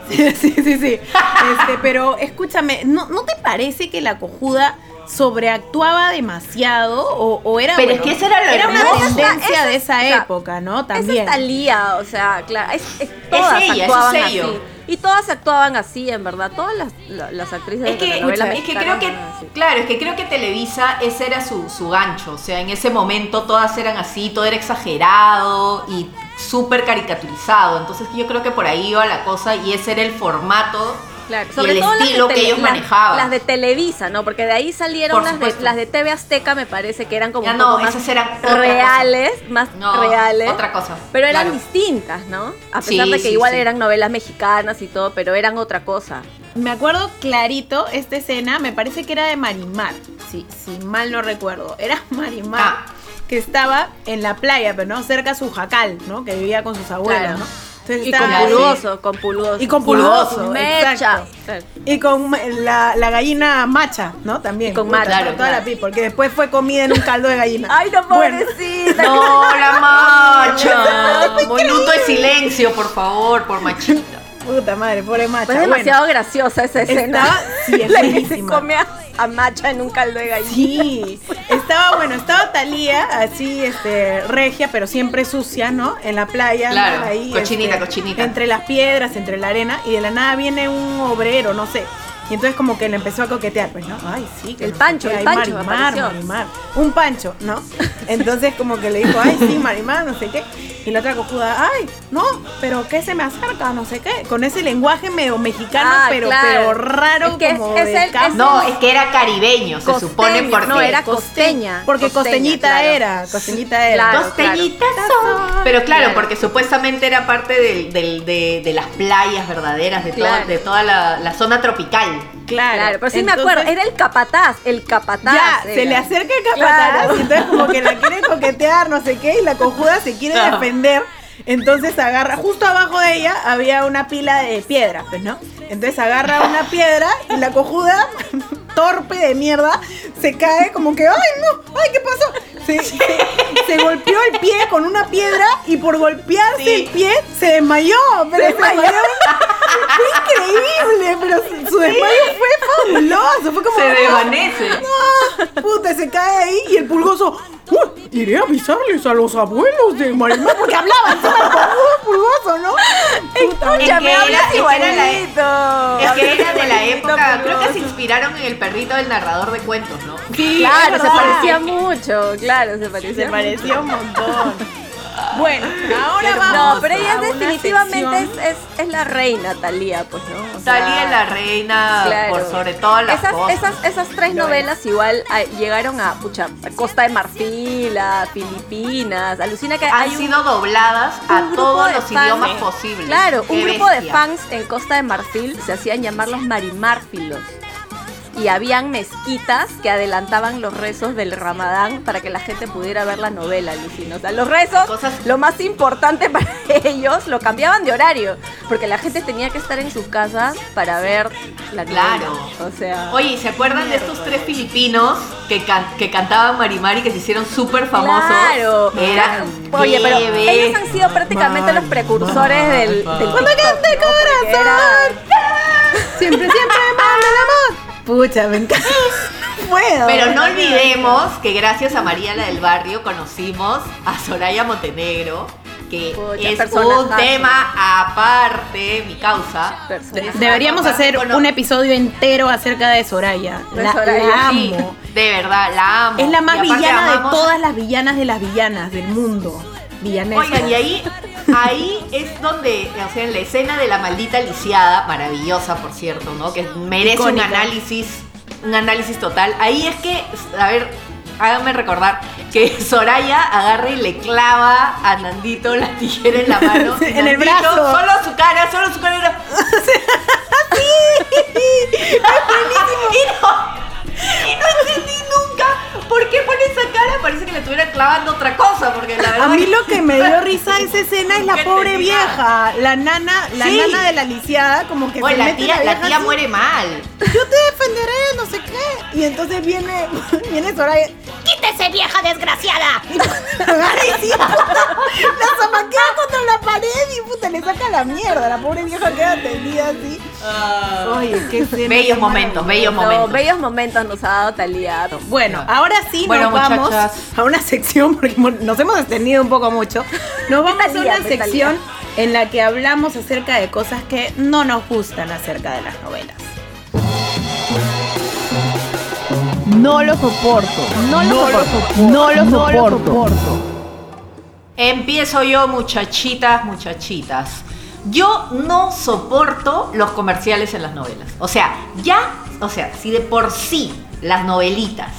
[SPEAKER 2] Sí, sí, sí, sí. Este, pero escúchame, ¿no, ¿no te parece que la cojuda sobreactuaba demasiado o, o era
[SPEAKER 3] Pero
[SPEAKER 2] bueno,
[SPEAKER 3] es que esa era la
[SPEAKER 2] una tendencia
[SPEAKER 1] Esa-
[SPEAKER 2] de esa
[SPEAKER 1] o sea,
[SPEAKER 2] época, ¿no?
[SPEAKER 1] Esa
[SPEAKER 2] También.
[SPEAKER 1] es Talía, o sea, claro, es, es- todas
[SPEAKER 3] ella, ese
[SPEAKER 1] actuaban
[SPEAKER 3] sello.
[SPEAKER 1] así. Y todas actuaban así, en verdad. Todas las, la- las actrices
[SPEAKER 3] Es
[SPEAKER 1] de
[SPEAKER 3] que,
[SPEAKER 1] telenovela
[SPEAKER 3] es que creo que, claro, es que creo que Televisa ese era su, su gancho. O sea, en ese momento todas eran así, todo era exagerado y súper caricaturizado. Entonces yo creo que por ahí iba la cosa y ese era el formato
[SPEAKER 1] Claro,
[SPEAKER 3] y el
[SPEAKER 1] las
[SPEAKER 3] que ellos
[SPEAKER 1] las-
[SPEAKER 3] manejaban.
[SPEAKER 1] Las de Televisa, ¿no? Porque de ahí salieron las de, las de TV Azteca, me parece que eran como
[SPEAKER 3] Ya
[SPEAKER 1] un
[SPEAKER 3] no,
[SPEAKER 1] poco más
[SPEAKER 3] esas eran
[SPEAKER 1] reales, más
[SPEAKER 3] No,
[SPEAKER 1] reales.
[SPEAKER 3] otra cosa,
[SPEAKER 1] Pero eran
[SPEAKER 3] claro.
[SPEAKER 1] distintas, ¿no? A
[SPEAKER 3] Sí,
[SPEAKER 1] pesar de que
[SPEAKER 3] sí,
[SPEAKER 1] igual
[SPEAKER 3] sí.
[SPEAKER 1] eran novelas mexicanas y todo, pero eran otra cosa.
[SPEAKER 2] Me acuerdo clarito esta escena, me parece que era de Marimar, si, si mal no recuerdo. Era Marimar
[SPEAKER 3] Ah.
[SPEAKER 2] que estaba en la playa, pero no cerca a su jacal, ¿no? Que vivía con sus abuelos,
[SPEAKER 1] Claro.
[SPEAKER 2] ¿no? Entonces
[SPEAKER 1] Y con pulgoso, con pulgoso.
[SPEAKER 2] Y con pulgoso,
[SPEAKER 1] Mecha.
[SPEAKER 2] exacto. Y con la, la gallina macha, ¿no? También.
[SPEAKER 1] Y con macha,
[SPEAKER 2] toda
[SPEAKER 3] claro,
[SPEAKER 2] la
[SPEAKER 3] claro.
[SPEAKER 2] people, porque después fue comida en un caldo de gallina.
[SPEAKER 1] Ay, no,
[SPEAKER 2] Bueno,
[SPEAKER 1] pobrecita.
[SPEAKER 3] No, la macha. Minuto de silencio, por favor, por machita.
[SPEAKER 2] Puta madre, pobre macha.
[SPEAKER 1] Pues es
[SPEAKER 2] Bueno,
[SPEAKER 1] demasiado graciosa esa escena.
[SPEAKER 2] Estaba- sí, es
[SPEAKER 1] la que se come a, a Macha en un caldo de gallina.
[SPEAKER 2] Sí, estaba bueno, estaba Talía así, este, regia, pero siempre sucia, ¿no? En la playa, ¿no?
[SPEAKER 3] Claro,
[SPEAKER 2] ahí,
[SPEAKER 3] cochinita,
[SPEAKER 2] este,
[SPEAKER 3] cochinita.
[SPEAKER 2] Entre las piedras, entre la arena, y de la nada viene un obrero, no sé. Y entonces como que le empezó a coquetear, pues, ¿no? Ay, sí, que
[SPEAKER 1] El
[SPEAKER 2] no
[SPEAKER 1] Pancho, el Pancho
[SPEAKER 2] Marimar. Marimar. Un Pancho, ¿no? Entonces como que le dijo, ay, sí, Marimar, no sé qué. Y la otra cojuda, ay, no, pero ¿qué se me acerca? No sé qué. Con ese lenguaje medio mexicano,
[SPEAKER 1] Ah,
[SPEAKER 2] pero,
[SPEAKER 1] claro.
[SPEAKER 2] pero raro
[SPEAKER 1] Es que es-
[SPEAKER 2] como
[SPEAKER 1] es
[SPEAKER 2] de
[SPEAKER 1] el-
[SPEAKER 2] campo.
[SPEAKER 1] es
[SPEAKER 3] No, es que era caribeño, se supone porque.
[SPEAKER 1] no, era
[SPEAKER 2] Coste-
[SPEAKER 1] costeña.
[SPEAKER 2] Porque
[SPEAKER 1] Costeña,
[SPEAKER 2] costeñita
[SPEAKER 1] claro.
[SPEAKER 2] era, costeñita era.
[SPEAKER 1] Claro.
[SPEAKER 3] Costeñitas son. Pero claro,
[SPEAKER 1] Claro.
[SPEAKER 3] porque supuestamente era parte del, del- de, de las playas verdaderas, de, toda- de toda la, la zona tropical.
[SPEAKER 2] Claro,
[SPEAKER 1] Claro, pero sí
[SPEAKER 2] Entonces,
[SPEAKER 1] me acuerdo, era el capataz, el capataz.
[SPEAKER 2] Ya,
[SPEAKER 1] era.
[SPEAKER 2] se le acerca el capataz
[SPEAKER 1] Claro.
[SPEAKER 2] y entonces como que la quiere coquetear, no sé qué, y la cojuda se quiere
[SPEAKER 3] Claro.
[SPEAKER 2] defender. Entonces agarra, justo abajo de ella había una pila de piedras, pues, ¿no? Entonces agarra una piedra y la cojuda, torpe de mierda, se cae como que, ¡ay, no! ¡Ay, qué pasó! Se, se- se golpeó el pie con una piedra y por golpearse
[SPEAKER 3] Sí.
[SPEAKER 2] el pie se desmayó. Pero se desmayó. Fue increíble, pero su, desmayo fue fabuloso. Fue como.
[SPEAKER 3] Se desvanece.
[SPEAKER 2] ¡Ah! Puta, se cae ahí y el pulgoso. "Uy, iré a avisarles a los abuelos de Marimar porque hablaban encima el pulgoso, ¿no? Puta,
[SPEAKER 3] Es que
[SPEAKER 1] hablas igualito.
[SPEAKER 3] Es que era de la época, creo que se inspiraron en el perrito del narrador de cuentos, ¿no?
[SPEAKER 2] Sí,
[SPEAKER 1] Claro, se parecía mucho, claro, se
[SPEAKER 2] pareció un montón. Bueno, ahora vamos.
[SPEAKER 1] no, pero ella definitivamente es, es, es la reina, Talía, pues, ¿no? O sea,
[SPEAKER 3] Talía la reina
[SPEAKER 1] claro.
[SPEAKER 3] por sobre todas las
[SPEAKER 1] esas,
[SPEAKER 3] cosas.
[SPEAKER 1] esas, esas tres
[SPEAKER 2] Lo
[SPEAKER 1] novelas igual ah, llegaron a, pucha, a Costa de Marfil, a Filipinas, alucina que
[SPEAKER 3] Han
[SPEAKER 1] hay un,
[SPEAKER 3] sido dobladas
[SPEAKER 1] un
[SPEAKER 3] a todos los
[SPEAKER 1] fans-
[SPEAKER 3] idiomas posibles.
[SPEAKER 1] Claro,
[SPEAKER 3] Qué
[SPEAKER 1] un grupo de fans en Costa de Marfil se hacían llamar los marimárfilos. Y habían mezquitas que adelantaban los rezos del Ramadán para que la gente pudiera ver la novela, Lucina. O sea, los rezos,
[SPEAKER 3] Cosas-
[SPEAKER 1] lo más importante para ellos, lo cambiaban de horario. Porque la gente tenía que estar en sus casas para ver la novela.
[SPEAKER 3] Claro.
[SPEAKER 1] O sea.
[SPEAKER 3] Oye, ¿se acuerdan de estos tres filipinos que, can- que cantaban Marimari que se hicieron súper famosos?
[SPEAKER 1] Claro.
[SPEAKER 3] Eran
[SPEAKER 1] Oye, pero ellos han sido prácticamente los precursores del, del
[SPEAKER 2] Cuando.
[SPEAKER 1] Porque
[SPEAKER 2] corazón.
[SPEAKER 1] era-
[SPEAKER 2] Siempre, siempre manda el amor. Pucha, me encanta. No puedo.
[SPEAKER 3] Pero no olvidemos que gracias a María la del Barrio conocimos a Soraya Montenegro, que
[SPEAKER 1] Pucha,
[SPEAKER 3] es un tema aparte, mi causa.
[SPEAKER 2] Deberíamos hacer
[SPEAKER 3] Bueno,
[SPEAKER 2] un episodio entero acerca de Soraya.
[SPEAKER 1] De
[SPEAKER 2] La,
[SPEAKER 1] Soraya,
[SPEAKER 2] la
[SPEAKER 3] sí,
[SPEAKER 2] amo.
[SPEAKER 3] de verdad, la amo.
[SPEAKER 2] Es la más villana de todas las villanas de las villanas del mundo. Villanesca.
[SPEAKER 3] Oigan, y ahí, ahí es donde, o sea, en la escena de la maldita lisiada, maravillosa por cierto, ¿no? Que merece
[SPEAKER 2] Icónica.
[SPEAKER 3] un análisis, un análisis total. Ahí es que, a ver, háganme recordar que Soraya agarra y le clava a Nandito la tijera en la mano.
[SPEAKER 2] Sí, en el brazo.
[SPEAKER 3] Solo su cara, solo su cara era. Y no, y no entendí nunca por qué pone esa cara. Parece que le estuviera clavando otra cosa, porque la verdad.
[SPEAKER 2] A mí lo que me dio risa esa escena es la pobre vieja, la nana, la
[SPEAKER 3] Sí.
[SPEAKER 2] nana de la lisiada, como que
[SPEAKER 3] Oye,
[SPEAKER 2] se
[SPEAKER 3] la
[SPEAKER 2] mete
[SPEAKER 3] tía, la
[SPEAKER 2] vieja
[SPEAKER 3] tía
[SPEAKER 2] así,
[SPEAKER 3] muere mal.
[SPEAKER 2] Yo te defenderé, no sé qué. Y entonces viene, viene Soraya. ¡Quítese, vieja desgraciada! Agarra y sí, puta, la zamaquea contra la pared y puta, le saca la mierda. La pobre vieja queda tendida así. Oye, qué escena
[SPEAKER 3] Bellos momentos, bellos
[SPEAKER 1] No,
[SPEAKER 3] momentos.
[SPEAKER 1] bellos momentos nos ha dado Talía.
[SPEAKER 2] Bueno, ahora sí
[SPEAKER 3] Bueno,
[SPEAKER 2] nos vamos a una sección, porque nos hemos extendido un poco mucho. Nos vamos a una
[SPEAKER 1] pues,
[SPEAKER 2] sección en la que hablamos acerca de cosas que no nos gustan acerca de las novelas. No lo soporto. No lo soporto. No lo soporto.
[SPEAKER 3] Empiezo yo, muchachitas, muchachitas. Yo no soporto los comerciales en las novelas. O sea, ya, o sea, si de por sí las novelitas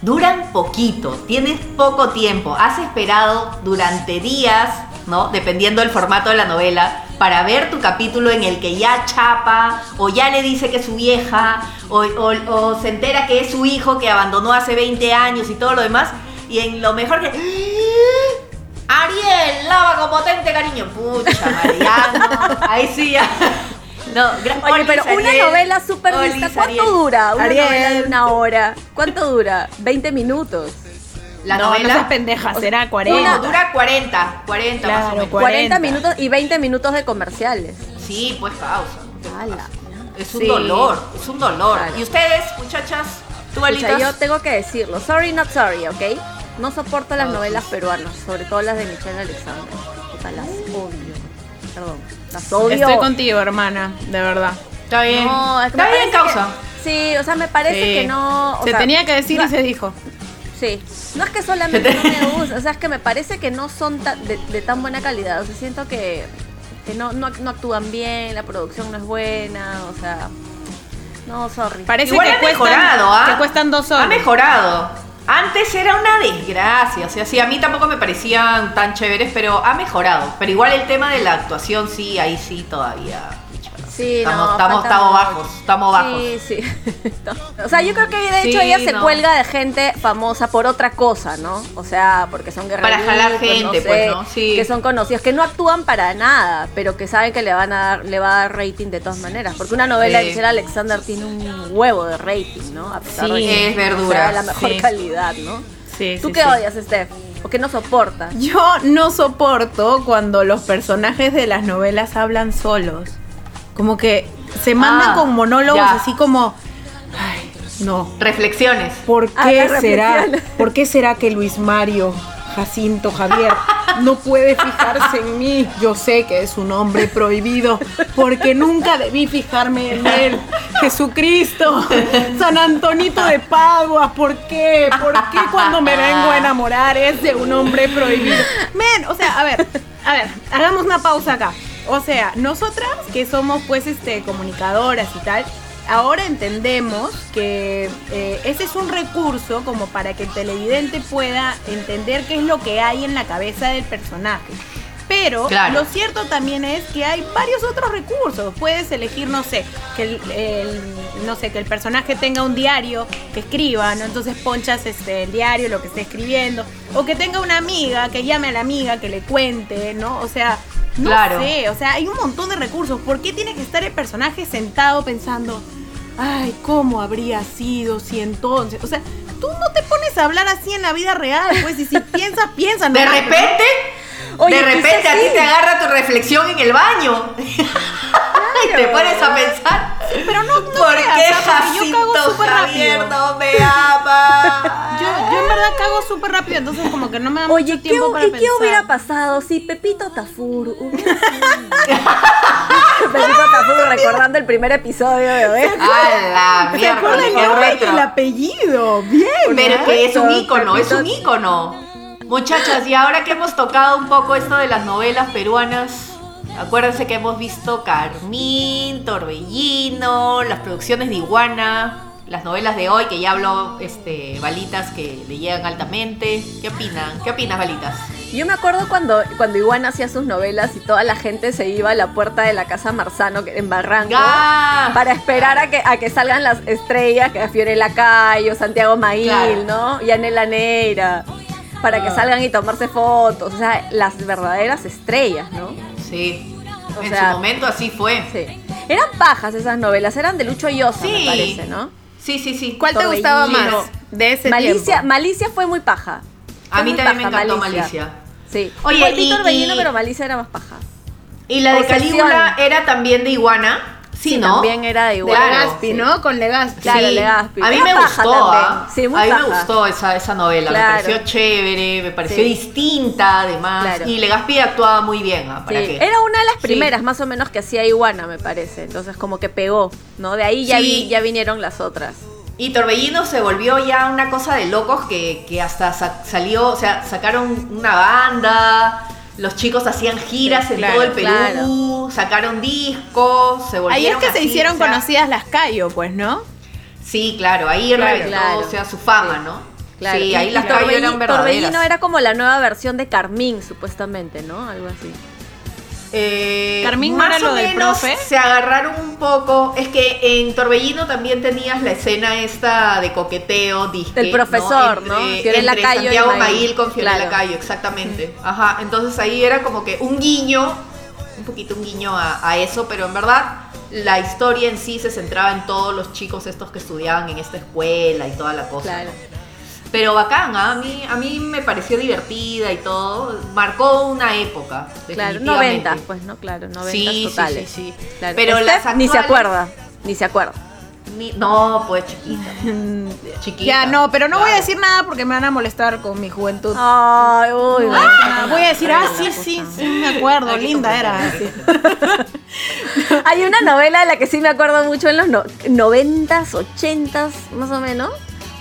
[SPEAKER 3] duran poquito, tienes poco tiempo, has esperado durante días, ¿no? Dependiendo del formato de la novela, para ver tu capítulo en el que ya chapa, o ya le dice que es su vieja, o, o- o se entera que es su hijo que abandonó hace 20 años y todo lo demás, y en lo mejor que... Ariel, lava con potente cariño. Pucha, Mariano. Ahí sí ya. No,
[SPEAKER 1] Oye, pero una novela súper vista, ¿cuánto
[SPEAKER 3] Ariel.
[SPEAKER 1] dura? Una
[SPEAKER 2] Ariel.
[SPEAKER 1] novela de una hora. ¿Cuánto dura? 20 minutos.
[SPEAKER 3] La
[SPEAKER 2] no,
[SPEAKER 3] novela
[SPEAKER 2] no seas pendeja, será 40.
[SPEAKER 3] Una dura 40, 40 más o
[SPEAKER 2] Claro,
[SPEAKER 3] menos.
[SPEAKER 1] 40
[SPEAKER 2] 40.
[SPEAKER 1] minutos y 20 minutos de comerciales.
[SPEAKER 3] Sí, pues. ¿Qué
[SPEAKER 1] Ala.
[SPEAKER 3] Es un
[SPEAKER 2] Sí.
[SPEAKER 3] dolor, es un dolor.
[SPEAKER 1] Claro.
[SPEAKER 3] ¿Y ustedes, muchachas? ¿Tú,
[SPEAKER 1] Escucha, yo tengo que decirlo. Sorry, not sorry, ¿ok? No soporto las
[SPEAKER 3] Ah,
[SPEAKER 1] novelas
[SPEAKER 3] sí.
[SPEAKER 1] peruanas, sobre todo las de Michelle Alexander. Puta, las odio. Perdón,
[SPEAKER 2] Estoy contigo, hermana, de verdad.
[SPEAKER 3] Está bien.
[SPEAKER 1] No, es que
[SPEAKER 3] Está bien,
[SPEAKER 1] parece
[SPEAKER 3] causa.
[SPEAKER 1] que- sí, o sea, me parece
[SPEAKER 2] Sí.
[SPEAKER 1] que no. o
[SPEAKER 2] se
[SPEAKER 1] sea,
[SPEAKER 2] tenía que decir
[SPEAKER 1] no-
[SPEAKER 2] y se dijo.
[SPEAKER 1] Sí. No es que solamente no me gusta, o sea, es que me parece que no son de, de tan buena calidad. O sea, siento que, que no, no, no actúan bien, la producción no es buena, o sea. No, sorry.
[SPEAKER 2] Parece
[SPEAKER 3] Igual
[SPEAKER 2] que
[SPEAKER 3] ha
[SPEAKER 2] cuestan,
[SPEAKER 3] mejorado, ¿ah?
[SPEAKER 2] que cuestan dos
[SPEAKER 3] Ha
[SPEAKER 2] soles.
[SPEAKER 3] mejorado. Antes era una desgracia, o sea, sí, a mí tampoco me parecían tan chéveres, pero ha mejorado. Pero igual el tema de la actuación, sí, ahí sí todavía.
[SPEAKER 1] Sí,
[SPEAKER 3] estamos,
[SPEAKER 1] no,
[SPEAKER 3] estamos, bajos, estamos bajos.
[SPEAKER 1] Sí, sí. o sea, yo creo que de hecho
[SPEAKER 3] Sí,
[SPEAKER 1] ella se
[SPEAKER 3] no.
[SPEAKER 1] cuelga de gente famosa por otra cosa, ¿no? O sea, porque son guerreros.
[SPEAKER 3] Para jalar gente, pues, ¿no? Sí.
[SPEAKER 1] Que son conocidos, que no actúan para nada, pero que saben que le van a dar, le va a dar rating de todas maneras. Porque una novela de
[SPEAKER 3] Sí.
[SPEAKER 1] Michelle Alexander tiene un huevo de rating, ¿no? A pesar
[SPEAKER 2] Sí,
[SPEAKER 1] de que
[SPEAKER 3] es verdura,
[SPEAKER 1] sea de la mejor
[SPEAKER 2] sí.
[SPEAKER 1] calidad, ¿no?
[SPEAKER 2] Sí,
[SPEAKER 1] ¿Tú
[SPEAKER 2] sí,
[SPEAKER 1] qué
[SPEAKER 2] sí.
[SPEAKER 1] odias, Steph? ¿O qué no soportas?
[SPEAKER 2] Yo no soporto cuando los personajes de las novelas hablan solos. Como que se mandan
[SPEAKER 3] Ah,
[SPEAKER 2] con monólogos
[SPEAKER 3] ya.
[SPEAKER 2] así como. Ay, no.
[SPEAKER 3] Reflexiones.
[SPEAKER 2] ¿Por
[SPEAKER 1] Ah,
[SPEAKER 2] qué será? ¿Por qué será que Luis Mario, Jacinto, Javier no puede fijarse en mí? Yo sé que es un hombre prohibido, porque nunca debí fijarme en él. Jesucristo, San Antonito de Padua, ¿por qué? ¿Por qué cuando me vengo a enamorar es de un hombre prohibido? Men, o sea, a ver, a ver, hagamos una pausa acá. O sea, nosotras que somos pues este comunicadoras y tal, ahora entendemos que eh, ese es un recurso como para que el televidente pueda entender qué es lo que hay en la cabeza del personaje. Pero
[SPEAKER 3] Claro.
[SPEAKER 2] lo cierto también es que hay varios otros recursos. Puedes elegir, no sé, que el, el- no sé, que el personaje tenga un diario que escriba, ¿no? Entonces ponchas este el diario, lo que esté escribiendo. O que tenga una amiga, que llame a la amiga, que le cuente, ¿no? O sea, no
[SPEAKER 3] Claro.
[SPEAKER 2] sé, o sea, hay un montón de recursos. ¿Por qué tiene que estar el personaje sentado pensando, ay, cómo habría sido si entonces? O sea, tú no te pones a hablar así en la vida real, pues, y si piensas, piensa, ¿no?
[SPEAKER 3] De repente,
[SPEAKER 1] Oye,
[SPEAKER 3] de repente a ti te agarra tu reflexión en el baño. y te pones a pensar.
[SPEAKER 2] Pero no, no
[SPEAKER 3] ¿Por
[SPEAKER 2] creas,
[SPEAKER 3] qué.
[SPEAKER 2] Porque yo cago
[SPEAKER 3] Jacinto
[SPEAKER 2] súper
[SPEAKER 3] Javier
[SPEAKER 2] rápido.
[SPEAKER 3] no me ama?
[SPEAKER 2] Yo, yo en verdad cago súper rápido, entonces como que no me da
[SPEAKER 1] Oye,
[SPEAKER 2] mucho
[SPEAKER 1] ¿qué,
[SPEAKER 2] tiempo
[SPEAKER 1] hu-
[SPEAKER 2] para
[SPEAKER 1] ¿y qué
[SPEAKER 2] pensar.
[SPEAKER 1] hubiera pasado si Pepito Tafur hubiera sido- Pepito Tafur recordando el primer episodio de Bebé.
[SPEAKER 3] A la
[SPEAKER 2] ¿Se
[SPEAKER 3] mierda, qué
[SPEAKER 2] el nombre y
[SPEAKER 3] retro.
[SPEAKER 2] el apellido? Bien.
[SPEAKER 3] Pero es que es un
[SPEAKER 1] Pepito,
[SPEAKER 3] ícono, es un ícono. Muchachas, y ahora que hemos tocado un poco esto de las novelas peruanas, acuérdense que hemos visto Carmín, Torbellino, las producciones de Iguana, las novelas de hoy, que ya habló este, Balitas, que le llegan altamente. ¿Qué opinan? ¿Qué opinas, Balitas?
[SPEAKER 1] Yo me acuerdo cuando, cuando Iguana hacía sus novelas y toda la gente se iba a la puerta de la casa Marzano en Barranco
[SPEAKER 3] ¡Ah!
[SPEAKER 1] para esperar a que, a que salgan las estrellas, que Fiorella Cayo, Santiago Maíl,
[SPEAKER 3] Claro.
[SPEAKER 1] ¿no? Y Anela Neira, para que
[SPEAKER 2] Ah.
[SPEAKER 1] salgan y tomarse fotos, o sea, las verdaderas estrellas, ¿no?
[SPEAKER 3] Sí,
[SPEAKER 1] O
[SPEAKER 3] en
[SPEAKER 1] sea,
[SPEAKER 3] su momento así fue.
[SPEAKER 1] Sí. Eran pajas esas novelas, eran de Lucho Llosa,
[SPEAKER 3] Sí.
[SPEAKER 1] me parece, ¿no?
[SPEAKER 3] Sí, sí, sí.
[SPEAKER 2] ¿Cuál te gustaba más? de ese
[SPEAKER 1] Malicia,
[SPEAKER 2] tiempo.
[SPEAKER 1] Malicia fue muy paja.
[SPEAKER 3] A
[SPEAKER 1] Fue
[SPEAKER 3] mí
[SPEAKER 1] muy
[SPEAKER 3] también me
[SPEAKER 1] paja,
[SPEAKER 3] encantó Malicia.
[SPEAKER 1] Sí.
[SPEAKER 3] Oye, y-
[SPEAKER 1] Tito Torbellino,
[SPEAKER 3] y-
[SPEAKER 1] pero Malicia era más paja.
[SPEAKER 3] Y la de. Calígula era también de Iguana. Sí, ¿no?
[SPEAKER 1] también era de igual.
[SPEAKER 3] Sí.
[SPEAKER 2] ¿no? Con Legazpi.
[SPEAKER 1] Claro,
[SPEAKER 3] Sí.
[SPEAKER 1] Legazpi.
[SPEAKER 3] A mí me gustó. ¿ah?
[SPEAKER 1] Sí, muy
[SPEAKER 3] a mí me gustó esa, esa novela,
[SPEAKER 1] Claro.
[SPEAKER 3] me pareció chévere, me pareció
[SPEAKER 1] Sí.
[SPEAKER 3] distinta además.
[SPEAKER 1] Claro.
[SPEAKER 3] Y Legazpi actuaba muy bien, ¿ah? ¿Para
[SPEAKER 1] Sí,
[SPEAKER 3] qué?
[SPEAKER 1] Era una de las
[SPEAKER 3] Sí.
[SPEAKER 1] primeras, más o menos, que hacía Iguana, me parece. Entonces, como que pegó, ¿no? De ahí ya,
[SPEAKER 3] Sí.
[SPEAKER 1] vi, ya vinieron las otras.
[SPEAKER 3] Y Torbellino se volvió ya una cosa de locos que, que hasta sa- salió, o sea, sacaron una banda, los chicos hacían giras en
[SPEAKER 2] claro,
[SPEAKER 3] todo el Perú,
[SPEAKER 1] claro.
[SPEAKER 3] sacaron discos, se volvieron
[SPEAKER 2] Ahí es que se hicieron
[SPEAKER 3] o sea,
[SPEAKER 2] conocidas las Cayo, pues, ¿no?
[SPEAKER 3] Sí, claro, ahí
[SPEAKER 2] Claro,
[SPEAKER 3] reventó,
[SPEAKER 1] claro.
[SPEAKER 3] o sea, su fama. ¿no?
[SPEAKER 1] Claro.
[SPEAKER 3] Sí, ahí las Cayo eran verdaderas.
[SPEAKER 1] Torbellino era como la nueva versión de Carmín, supuestamente, ¿no? Algo así.
[SPEAKER 3] Eh,
[SPEAKER 2] Carmín
[SPEAKER 3] más
[SPEAKER 2] era lo
[SPEAKER 3] o
[SPEAKER 2] del
[SPEAKER 3] menos
[SPEAKER 2] profe.
[SPEAKER 3] se agarraron un poco. Es que en Torbellino también tenías la escena esta de coqueteo, disque,
[SPEAKER 1] Del profesor, ¿no?
[SPEAKER 3] Entre, Santiago
[SPEAKER 1] Maíl.
[SPEAKER 3] Maíl con Fiorella
[SPEAKER 1] Claro.
[SPEAKER 3] Cayo, exactamente. Ajá, entonces ahí era como que un guiño, un poquito un guiño a, a eso, pero en verdad la historia en sí se centraba en todos los chicos estos que estudiaban en esta escuela y toda la cosa.
[SPEAKER 1] Claro.
[SPEAKER 3] ¿No? Pero bacán, ¿ah? a mí, a mí me pareció divertida y todo. Marcó una época.
[SPEAKER 1] Claro,
[SPEAKER 3] definitivamente.
[SPEAKER 1] noventas, pues, ¿no? Claro, noventas
[SPEAKER 3] Sí, sí,
[SPEAKER 1] totales.
[SPEAKER 3] sí, sí.
[SPEAKER 1] Claro.
[SPEAKER 3] Pero
[SPEAKER 1] Steph
[SPEAKER 3] las
[SPEAKER 1] ni se acuerda, ni se acuerda.
[SPEAKER 3] Ni- no, pues chiquita. chiquita.
[SPEAKER 2] Ya, no, pero no voy a decir nada porque me van a molestar con mi juventud.
[SPEAKER 1] Ay, uy,
[SPEAKER 2] Ah, voy a decir, ah, sí, sí, sí, me acuerdo, linda era.
[SPEAKER 1] Hay una novela de la que sí me acuerdo mucho en los no- noventas, ochentas, más o menos.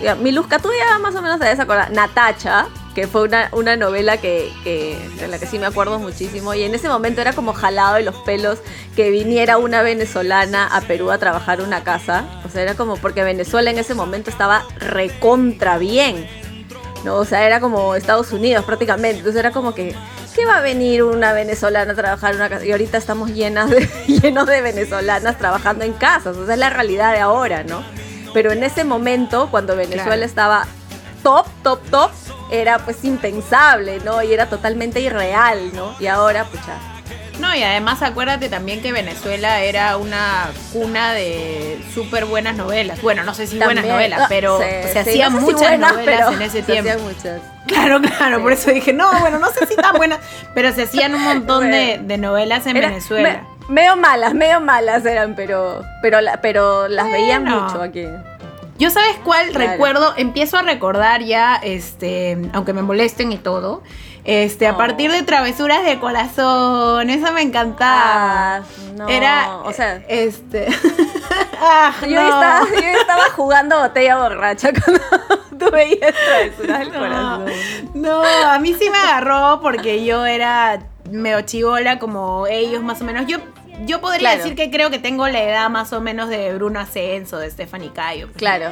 [SPEAKER 1] Ya, Miluska, tú ya más o menos te acordar. Natacha, que fue una, una novela que, de la que sí me acuerdo muchísimo. Y en ese momento era como jalado de los pelos que viniera una venezolana a Perú a trabajar una casa. O sea, era como porque Venezuela en ese momento estaba recontra bien. ¿no? O sea, era como Estados Unidos prácticamente. Entonces era como que, ¿qué va a venir una venezolana a trabajar una casa? Y ahorita estamos llenas llenos de venezolanas trabajando en casas. O sea, es la realidad de ahora, ¿no? Pero en ese momento, cuando Venezuela
[SPEAKER 2] Claro.
[SPEAKER 1] estaba top, top, top, era pues impensable, ¿no? Y era totalmente irreal, ¿no? Y ahora, pucha.
[SPEAKER 2] No, y además acuérdate también que Venezuela era una cuna de súper buenas novelas. Bueno, no sé si buenas
[SPEAKER 1] también-
[SPEAKER 2] novelas,
[SPEAKER 1] ah,
[SPEAKER 2] pero
[SPEAKER 1] sí,
[SPEAKER 2] se
[SPEAKER 1] sí,
[SPEAKER 2] hacían
[SPEAKER 1] no sé si
[SPEAKER 2] muchas
[SPEAKER 1] buenas,
[SPEAKER 2] novelas
[SPEAKER 1] pero
[SPEAKER 2] en ese
[SPEAKER 1] se
[SPEAKER 2] tiempo.
[SPEAKER 1] hacían muchas.
[SPEAKER 2] Claro, claro,
[SPEAKER 1] Sí.
[SPEAKER 2] por eso dije, no, bueno, no sé si tan buenas, pero se hacían un montón de, de novelas en
[SPEAKER 1] Era-
[SPEAKER 2] Venezuela.
[SPEAKER 1] me- medio malas, medio malas eran, pero, pero, pero las veían
[SPEAKER 2] Bueno.
[SPEAKER 1] mucho aquí.
[SPEAKER 2] Yo sabes cuál
[SPEAKER 1] Claro.
[SPEAKER 2] recuerdo, empiezo a recordar ya, este, aunque me molesten y todo, este, a partir de Travesuras de Corazón, eso me encantaba.
[SPEAKER 1] Ah, no,
[SPEAKER 2] Era,
[SPEAKER 1] o sea,
[SPEAKER 2] este, ah,
[SPEAKER 1] yo,
[SPEAKER 2] no.
[SPEAKER 1] estaba, yo estaba jugando botella borracha cuando tú veías travesuras del
[SPEAKER 2] No,
[SPEAKER 1] corazón.
[SPEAKER 2] no, a mí sí me agarró porque yo era medio chivola como ellos más o menos. Yo, yo podría
[SPEAKER 1] Claro.
[SPEAKER 2] decir que creo que tengo la edad más o menos de Bruno Ascenso, de Stephanie Cayo. pues.
[SPEAKER 1] Claro.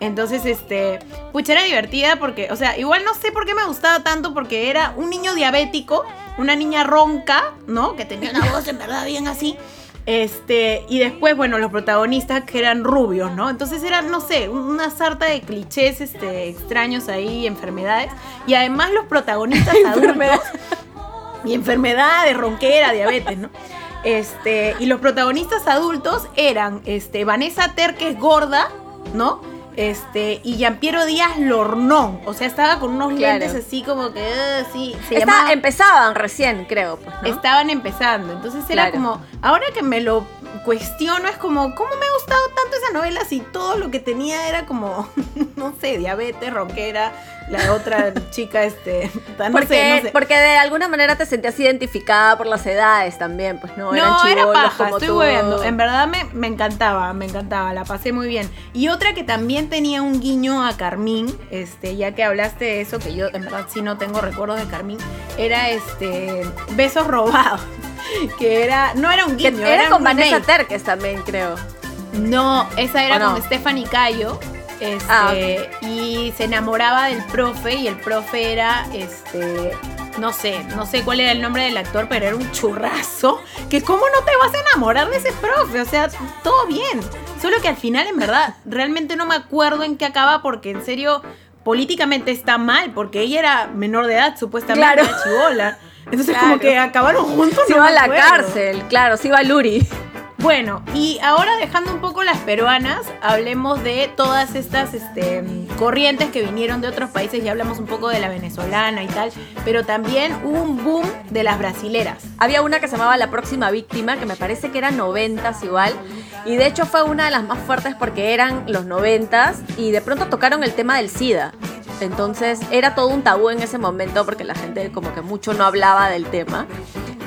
[SPEAKER 2] Entonces, este, pucha, era divertida porque, o sea, igual no sé por qué me gustaba tanto porque era un niño diabético, una niña ronca, ¿no? Que tenía una voz en verdad bien así. Este, y después, bueno, los protagonistas que eran rubios, ¿no? Entonces eran, no sé, una sarta de clichés este, extraños ahí, enfermedades. Y además los protagonistas adultos. Y enfermedades, ronquera, diabetes, ¿no? Este, y los protagonistas adultos eran este, Vanessa Ter, que es gorda, ¿no? Este, y Giampiero Díaz Lornón. O sea, estaba con unos
[SPEAKER 1] Claro.
[SPEAKER 2] lentes así como que, eh, sí, se llamaba-
[SPEAKER 1] empezaban recién, creo, pues, ¿no?
[SPEAKER 2] estaban empezando. Entonces era
[SPEAKER 1] Claro.
[SPEAKER 2] como, ahora que me lo cuestiono, es como, ¿cómo me ha gustado tanto esa novela si todo lo que tenía era como, no sé, diabetes, ronquera, la otra chica, este, no
[SPEAKER 1] porque,
[SPEAKER 2] sé, no sé.
[SPEAKER 1] porque de alguna manera te sentías identificada por las edades también, pues no, eran
[SPEAKER 2] No, era paja,
[SPEAKER 1] como
[SPEAKER 2] estoy hueveando. En verdad me, me encantaba, me encantaba, la pasé muy bien. Y otra que también tenía un guiño a Carmín, este, ya que hablaste de eso, que yo en verdad sí no tengo recuerdos de Carmín, era este Besos robados. Que era, no era un
[SPEAKER 1] Que
[SPEAKER 2] guiño,
[SPEAKER 1] era,
[SPEAKER 2] era,
[SPEAKER 1] con Vanessa. Terques también, creo.
[SPEAKER 2] No, esa era con Stephanie Cayo. Este,
[SPEAKER 1] Ah,
[SPEAKER 2] y se enamoraba del profe y el profe era este no sé, no sé cuál era el nombre del actor, pero era un churrazo. Que cómo no te vas a enamorar de ese profe, o sea, todo bien. Solo que al final en verdad realmente no me acuerdo en qué acaba porque en serio políticamente está mal porque ella era menor de edad, supuestamente
[SPEAKER 1] Claro.
[SPEAKER 2] era chivola. Entonces
[SPEAKER 1] Claro.
[SPEAKER 2] como que acabaron juntos.
[SPEAKER 1] Se
[SPEAKER 2] no
[SPEAKER 1] iba a la
[SPEAKER 2] acuerdo.
[SPEAKER 1] cárcel, claro, se iba a Luri.
[SPEAKER 2] Bueno, y ahora dejando un poco las peruanas, hablemos de todas estas este, corrientes que vinieron de otros países. Ya hablamos un poco de la venezolana y tal, pero también hubo un boom de las brasileras.
[SPEAKER 1] Había una que se llamaba La Próxima Víctima, que me parece que era noventas igual. Y de hecho fue una de las más fuertes porque eran los noventas y de pronto tocaron el tema del SIDA. Entonces era todo un tabú en ese momento porque la gente como que mucho no hablaba del tema.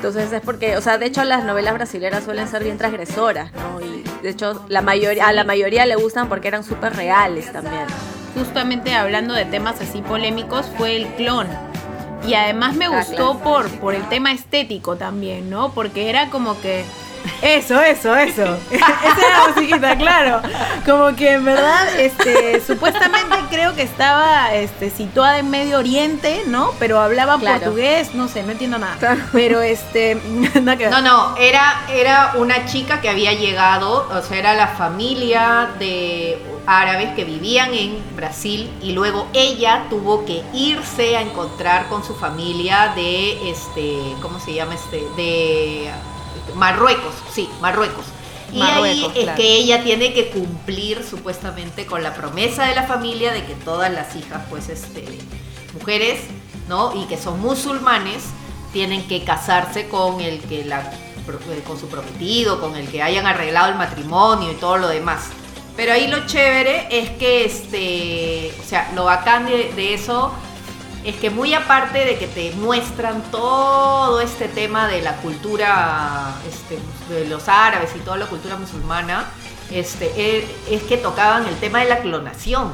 [SPEAKER 1] Entonces es porque, o sea, de hecho las novelas brasileras suelen ser bien transgresoras, ¿no? Y de hecho la mayoría, a la mayoría le gustan porque eran súper reales también.
[SPEAKER 2] Justamente hablando de temas así polémicos, fue el clon. Y además me
[SPEAKER 1] Ah,
[SPEAKER 2] gustó por, por el tema estético también, ¿no? Porque era como que... Eso, eso, eso. Esa era la musiquita, claro. Como que en verdad, este, supuestamente creo que estaba este, situada en Medio Oriente, ¿no? Pero hablaba
[SPEAKER 1] Claro.
[SPEAKER 2] portugués, no sé, no entiendo nada.
[SPEAKER 1] Claro.
[SPEAKER 2] Pero este, ver.
[SPEAKER 3] No, no, era, era una chica que había llegado, o sea, era la familia de árabes que vivían en Brasil y luego ella tuvo que irse a encontrar con su familia de, este, ¿cómo se llama? Este, de Marruecos, sí, Marruecos. Y
[SPEAKER 2] Marruecos,
[SPEAKER 3] ahí es
[SPEAKER 2] claro.
[SPEAKER 3] que ella tiene que cumplir supuestamente con la promesa de la familia de que todas las hijas, pues, este, mujeres, ¿no? Y que son musulmanes, tienen que casarse con el que la con su prometido, con el que hayan arreglado el matrimonio y todo lo demás. Pero ahí lo chévere es que este, o sea, lo bacán de, de eso es que muy aparte de que te muestran todo este tema de la cultura este, de los árabes y toda la cultura musulmana, este, eh, es que tocaban el tema de la clonación.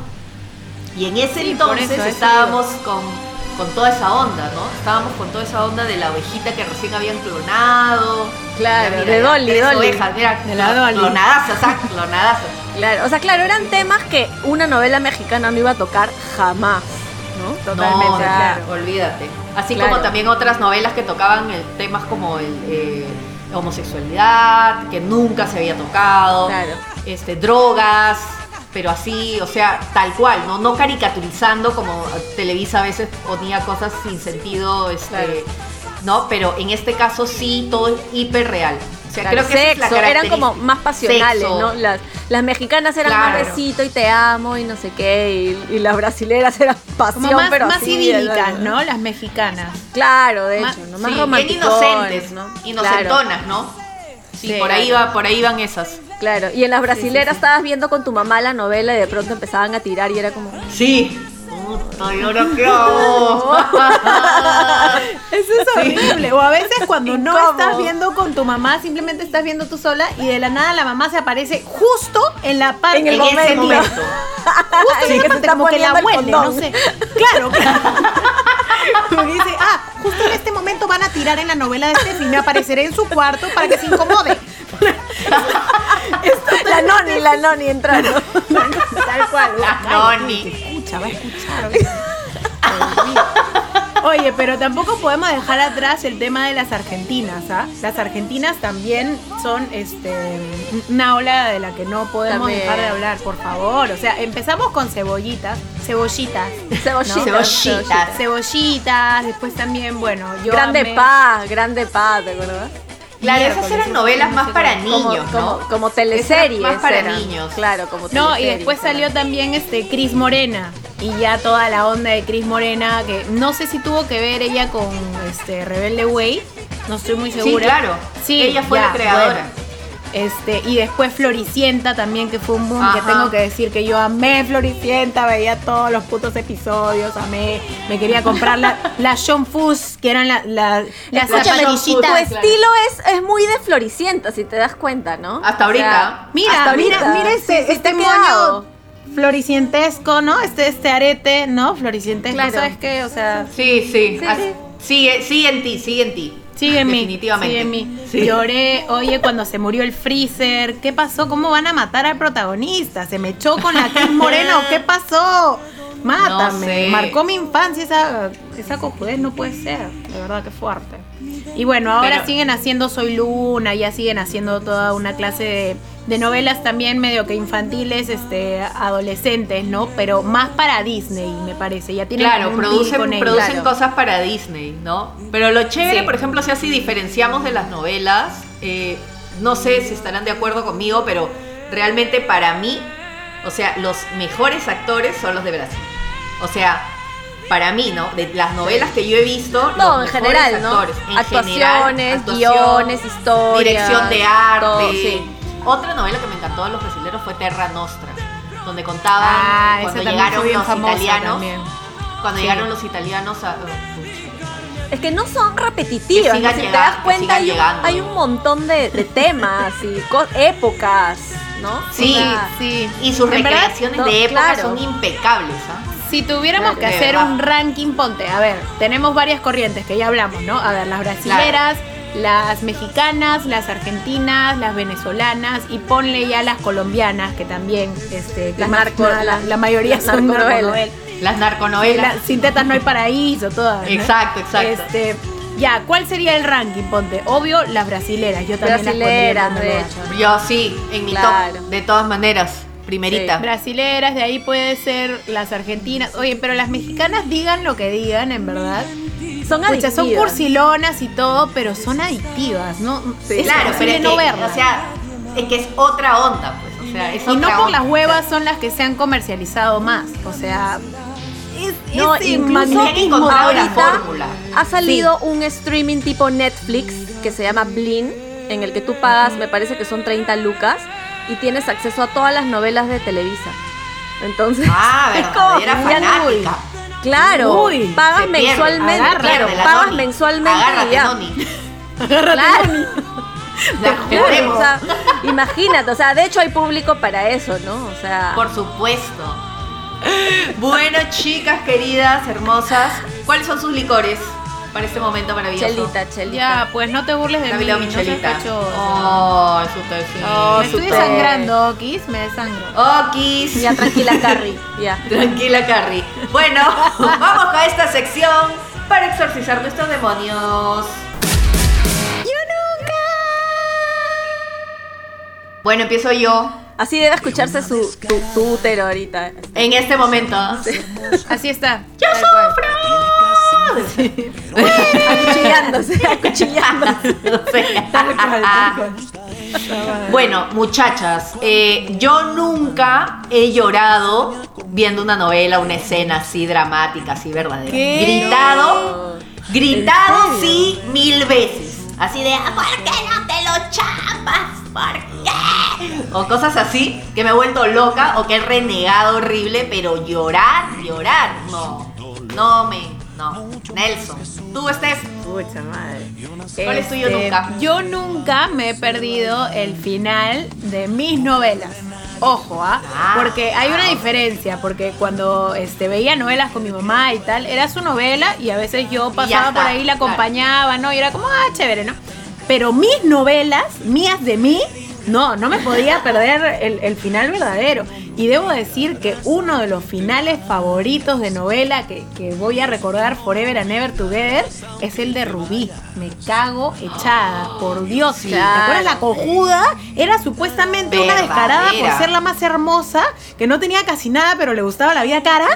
[SPEAKER 3] Y en ese
[SPEAKER 2] Sí,
[SPEAKER 3] entonces
[SPEAKER 2] eso, eso
[SPEAKER 3] estábamos con, con toda esa onda, ¿no? Estábamos con toda esa onda de la ovejita que recién habían clonado.
[SPEAKER 1] Claro,
[SPEAKER 3] Mira,
[SPEAKER 1] de Dolly, Dolly.
[SPEAKER 3] ovejas, mira,
[SPEAKER 2] De la Dolly.
[SPEAKER 3] clonadazas, ah, clonadazas.
[SPEAKER 1] Claro, o sea, claro, eran temas que una novela mexicana no iba a tocar jamás, ¿no?
[SPEAKER 2] Totalmente,
[SPEAKER 3] No,
[SPEAKER 2] claro.
[SPEAKER 3] Olvídate. Así
[SPEAKER 1] Claro.
[SPEAKER 3] como también otras novelas que tocaban el, temas como el, eh, homosexualidad, que nunca se había tocado,
[SPEAKER 1] Claro.
[SPEAKER 3] este, drogas, pero así, o sea, tal cual, no, no caricaturizando como Televisa a veces ponía cosas sin sentido, este, no, pero en este caso sí todo es hiper real. O sea,
[SPEAKER 1] Claro,
[SPEAKER 3] creo que esa es la
[SPEAKER 1] sexo, eran como más pasionales,
[SPEAKER 3] Sexo.
[SPEAKER 1] ¿no? Las, las mexicanas eran más
[SPEAKER 3] Claro.
[SPEAKER 1] besito y te amo y no sé qué, y, y las brasileras eran pasión,
[SPEAKER 2] Como más,
[SPEAKER 1] pero
[SPEAKER 2] más
[SPEAKER 1] así,
[SPEAKER 2] idílicas, ¿no? Las mexicanas.
[SPEAKER 1] Claro, de
[SPEAKER 2] Más-
[SPEAKER 1] hecho, ¿no?
[SPEAKER 3] Sí,
[SPEAKER 1] Más
[SPEAKER 3] bien
[SPEAKER 1] romanticones,
[SPEAKER 3] inocentes,
[SPEAKER 1] ¿no? Claro,
[SPEAKER 3] inocentonas, ¿no? Sí,
[SPEAKER 2] Sí,
[SPEAKER 3] por ahí
[SPEAKER 2] claro.
[SPEAKER 3] va, por ahí van esas.
[SPEAKER 1] claro. Y en las brasileras estabas viendo con tu mamá la novela y de pronto empezaban a tirar y era como...
[SPEAKER 3] Sí. Puta, ¿y ahora qué hago?
[SPEAKER 2] Eso es horrible. O a veces cuando no estás viendo con tu mamá, simplemente estás viendo tú sola y de la nada la mamá se aparece justo en la parte
[SPEAKER 1] En el
[SPEAKER 3] en ese
[SPEAKER 1] momento.
[SPEAKER 2] Justo en
[SPEAKER 1] Sí, se
[SPEAKER 2] parte, como que la huele, no sé. Claro, claro. Porque dice, ah, justo en este momento van a tirar en la novela de Steffi, me apareceré en su cuarto para que se incomode.
[SPEAKER 1] La noni, la noni entrando.
[SPEAKER 2] Tal cual.
[SPEAKER 3] La
[SPEAKER 2] Ay,
[SPEAKER 3] noni.
[SPEAKER 2] Escuchar. Oye, pero tampoco podemos dejar atrás el tema de las argentinas, ¿ah? Las argentinas también son este una ola de la que no podemos
[SPEAKER 1] También.
[SPEAKER 2] dejar de hablar, por favor. O sea, empezamos con cebollitas, cebollitas,
[SPEAKER 1] Cebollitas.
[SPEAKER 3] Cebollitas.
[SPEAKER 2] cebollitas, después también, bueno, yo
[SPEAKER 1] Grande
[SPEAKER 2] amé-
[SPEAKER 1] paz, grande paz, ¿te acuerdas?
[SPEAKER 3] Claro, esas eran
[SPEAKER 2] sí,
[SPEAKER 3] novelas
[SPEAKER 2] sí,
[SPEAKER 3] más
[SPEAKER 2] sí,
[SPEAKER 3] para
[SPEAKER 2] sí.
[SPEAKER 3] niños,
[SPEAKER 1] como,
[SPEAKER 3] ¿no?
[SPEAKER 1] como, teleseries.
[SPEAKER 3] más para
[SPEAKER 1] eran.
[SPEAKER 3] niños.
[SPEAKER 1] Claro, como
[SPEAKER 2] No, y después salió también este Cris Morena. Y ya toda la onda de Cris Morena, que no sé si tuvo que ver ella con este Rebelde Way. No estoy muy
[SPEAKER 3] Sí,
[SPEAKER 2] segura.
[SPEAKER 3] claro.
[SPEAKER 2] Sí,
[SPEAKER 3] Ella fue
[SPEAKER 2] ya,
[SPEAKER 3] la creadora.
[SPEAKER 2] bueno. Este, y después Floricienta también, que fue un boom, que tengo que decir que yo amé Floricienta, veía todos los putos episodios, amé, me quería comprar la, las John Fus, que eran la- la- las zapatillitas.
[SPEAKER 1] tu
[SPEAKER 3] claro.
[SPEAKER 1] estilo es, es muy de Floricienta, si te das cuenta, ¿no?
[SPEAKER 3] Hasta ahorita.
[SPEAKER 2] Mira,
[SPEAKER 1] hasta
[SPEAKER 2] mira,
[SPEAKER 1] ahorita.
[SPEAKER 2] mira este,
[SPEAKER 1] Sí, sí,
[SPEAKER 2] este moño
[SPEAKER 1] quedado.
[SPEAKER 2] floricientesco, ¿no? Este, este arete, ¿no? Floricientesco,
[SPEAKER 1] Claro.
[SPEAKER 2] ¿sabes qué? O sea,
[SPEAKER 3] Sí, sí.
[SPEAKER 1] Sí,
[SPEAKER 3] As-
[SPEAKER 1] sí.
[SPEAKER 3] Sigue, sigue en ti, sigue en ti.
[SPEAKER 2] Sigue en mí.
[SPEAKER 3] Definitivamente.
[SPEAKER 2] Sigue en mí.
[SPEAKER 3] Sí.
[SPEAKER 2] Lloré, oye, cuando se murió el freezer, ¿qué pasó? ¿Cómo van a matar al protagonista? ¿Se me echó con la Cris Moreno? ¿Qué pasó? Mátame.
[SPEAKER 3] No sé.
[SPEAKER 2] Marcó mi infancia esa, esa cojudez, no puede ser. De verdad que fuerte. Y bueno, ahora
[SPEAKER 3] Pero-
[SPEAKER 2] siguen haciendo Soy Luna, ya siguen haciendo toda una clase de, de novelas también medio que infantiles, este, adolescentes, ¿no? Pero más para Disney, me parece. Ya tienen
[SPEAKER 3] Claro, producen,
[SPEAKER 2] con
[SPEAKER 3] producen
[SPEAKER 2] Claro.
[SPEAKER 3] cosas para Disney, ¿no? Pero lo chévere,
[SPEAKER 2] Sí.
[SPEAKER 3] por ejemplo, o sea, si diferenciamos de las novelas, eh, no sé si estarán de acuerdo conmigo, pero realmente para mí, o sea, los mejores actores son los de Brasil. O sea, para mí, ¿no? De las novelas que yo he visto,
[SPEAKER 1] No,
[SPEAKER 3] los
[SPEAKER 1] en
[SPEAKER 3] mejores
[SPEAKER 1] general, ¿no?
[SPEAKER 3] actores. En
[SPEAKER 1] Actuaciones,
[SPEAKER 3] general, actuación,
[SPEAKER 1] guiones, historias,
[SPEAKER 3] Dirección de arte.
[SPEAKER 1] todo, sí.
[SPEAKER 3] Otra novela que me encantó de los brasileños fue Terra Nostra, donde contaban
[SPEAKER 2] Ah,
[SPEAKER 3] cuando llegaron los italianos.
[SPEAKER 2] también.
[SPEAKER 3] Cuando
[SPEAKER 2] Sí.
[SPEAKER 3] llegaron los italianos a.
[SPEAKER 1] Es que no son repetitivas,
[SPEAKER 3] Que
[SPEAKER 1] ¿no? si te das cuenta hay un,
[SPEAKER 3] llegando.
[SPEAKER 1] hay un montón de, de temas y épocas, ¿no?
[SPEAKER 3] Sí,
[SPEAKER 1] O sea,
[SPEAKER 2] sí.
[SPEAKER 3] Y sus
[SPEAKER 2] verdad,
[SPEAKER 3] recreaciones de época
[SPEAKER 1] claro.
[SPEAKER 3] son impecables, ¿ah?
[SPEAKER 2] Si tuviéramos
[SPEAKER 1] Claro.
[SPEAKER 2] que hacer
[SPEAKER 3] verdad.
[SPEAKER 2] un ranking, ponte, a ver, tenemos varias corrientes que ya hablamos, ¿no? A ver, las brasileras, las mexicanas, las argentinas, las venezolanas y ponle ya las colombianas, que también, este, que
[SPEAKER 1] Las
[SPEAKER 2] más-
[SPEAKER 1] narco-
[SPEAKER 2] la, la- mayoría
[SPEAKER 1] las
[SPEAKER 2] son
[SPEAKER 1] narconovelas.
[SPEAKER 3] Las
[SPEAKER 2] Sí,
[SPEAKER 3] narconovelas.
[SPEAKER 2] la- sin tetas no hay paraíso, todas. ¿no?
[SPEAKER 3] Exacto, exacto.
[SPEAKER 2] Este, ya, ¿cuál sería el ranking? Ponte, obvio, las brasileras. Yo también
[SPEAKER 1] Brasileras,
[SPEAKER 2] las
[SPEAKER 1] de hecho.
[SPEAKER 3] Yo sí, en mi
[SPEAKER 1] Claro.
[SPEAKER 3] top, de todas maneras, primerita.
[SPEAKER 2] Brasileras, de ahí puede ser las argentinas. Oye, pero las mexicanas digan lo que digan, en verdad.
[SPEAKER 1] Son adictivas.
[SPEAKER 2] son cursilonas y todo, pero son adictivas, ¿no?
[SPEAKER 1] Sí.
[SPEAKER 3] claro, pero es
[SPEAKER 2] no
[SPEAKER 3] que,
[SPEAKER 2] verlas.
[SPEAKER 3] o sea, es que es otra onda, pues, o sea, es
[SPEAKER 2] y no por
[SPEAKER 3] onda.
[SPEAKER 2] las huevas son las que se han comercializado más. O sea,
[SPEAKER 1] No, incluso
[SPEAKER 3] magnetismo
[SPEAKER 2] ahorita-.
[SPEAKER 1] Ha salido un streaming tipo Netflix que se llama Blin, en el que tú pagas, me parece que son 30 lucas, y tienes acceso a todas las novelas de Televisa. Entonces,
[SPEAKER 3] Ah,
[SPEAKER 1] es como
[SPEAKER 3] fanática.
[SPEAKER 1] Claro,
[SPEAKER 2] Uy,
[SPEAKER 1] pagas
[SPEAKER 3] pierde,
[SPEAKER 1] mensualmente, claro, pagas
[SPEAKER 3] Noni.
[SPEAKER 1] mensualmente
[SPEAKER 3] Agárrate,
[SPEAKER 1] y ya.
[SPEAKER 3] Noni.
[SPEAKER 1] Claro. O sea, imagínate, o sea, de hecho hay público para eso, ¿no? O sea,
[SPEAKER 3] Por supuesto. Bueno, chicas queridas, hermosas, ¿cuáles son sus licores para este momento maravilloso?
[SPEAKER 1] chelita, chelita.
[SPEAKER 2] Ya, pues no te burles de
[SPEAKER 3] La
[SPEAKER 2] mí,
[SPEAKER 3] vida
[SPEAKER 2] no seas
[SPEAKER 3] Michelita.
[SPEAKER 2] cachosa.
[SPEAKER 3] Oh, súper sí.
[SPEAKER 1] Oh,
[SPEAKER 2] me estoy desangrando, Okis, me desangro.
[SPEAKER 3] Okis.
[SPEAKER 1] Ya tranquila, Carrie, ya.
[SPEAKER 3] Tranquila, Carrie. Bueno, vamos con esta sección para exorcizar nuestros demonios. Bueno, empiezo yo
[SPEAKER 1] Así debe escucharse su, tu útero ahorita.
[SPEAKER 3] en este momento.
[SPEAKER 2] Así está.
[SPEAKER 3] ¡Yo sufro!
[SPEAKER 1] Acuchillándose, acuchillándose.
[SPEAKER 3] No sé.
[SPEAKER 2] Tal cual, tal cual.
[SPEAKER 3] Bueno, muchachas, eh, yo nunca he llorado viendo una novela, una escena así dramática, así verdadera.
[SPEAKER 2] ¿Qué?
[SPEAKER 3] Gritado, gritado sí mil veces. Así de, "Ah, ¿por qué no te lo chapas? ¿Por qué? O cosas así, que me he vuelto loca o que he renegado horrible, pero llorar, llorar, no, no me, no. Nelson, tú estés,
[SPEAKER 2] Pucha madre.
[SPEAKER 3] ¿Cuál es tuyo
[SPEAKER 2] Este,
[SPEAKER 3] nunca?
[SPEAKER 2] Yo nunca me he perdido el final de mis novelas. Ojo, ¿ah?
[SPEAKER 3] Ah.
[SPEAKER 2] Porque hay una diferencia, porque cuando este, veía novelas con mi mamá y tal, era su novela y a veces yo pasaba
[SPEAKER 3] está,
[SPEAKER 2] por ahí, la
[SPEAKER 3] claro.
[SPEAKER 2] acompañaba, ¿no? Y era como, ah, chévere, ¿no? Pero mis novelas, mías de mí, no, no me podía perder el, el final verdadero. Y debo decir que uno de los finales favoritos de novela que, que voy a recordar Forever and Ever Together es el de Rubí. Me cago echada, por Dios.
[SPEAKER 1] Sí.
[SPEAKER 2] ¿Te acuerdas? La cojuda era supuestamente una descarada por ser la más hermosa, que no tenía casi nada, pero le gustaba la vida cara.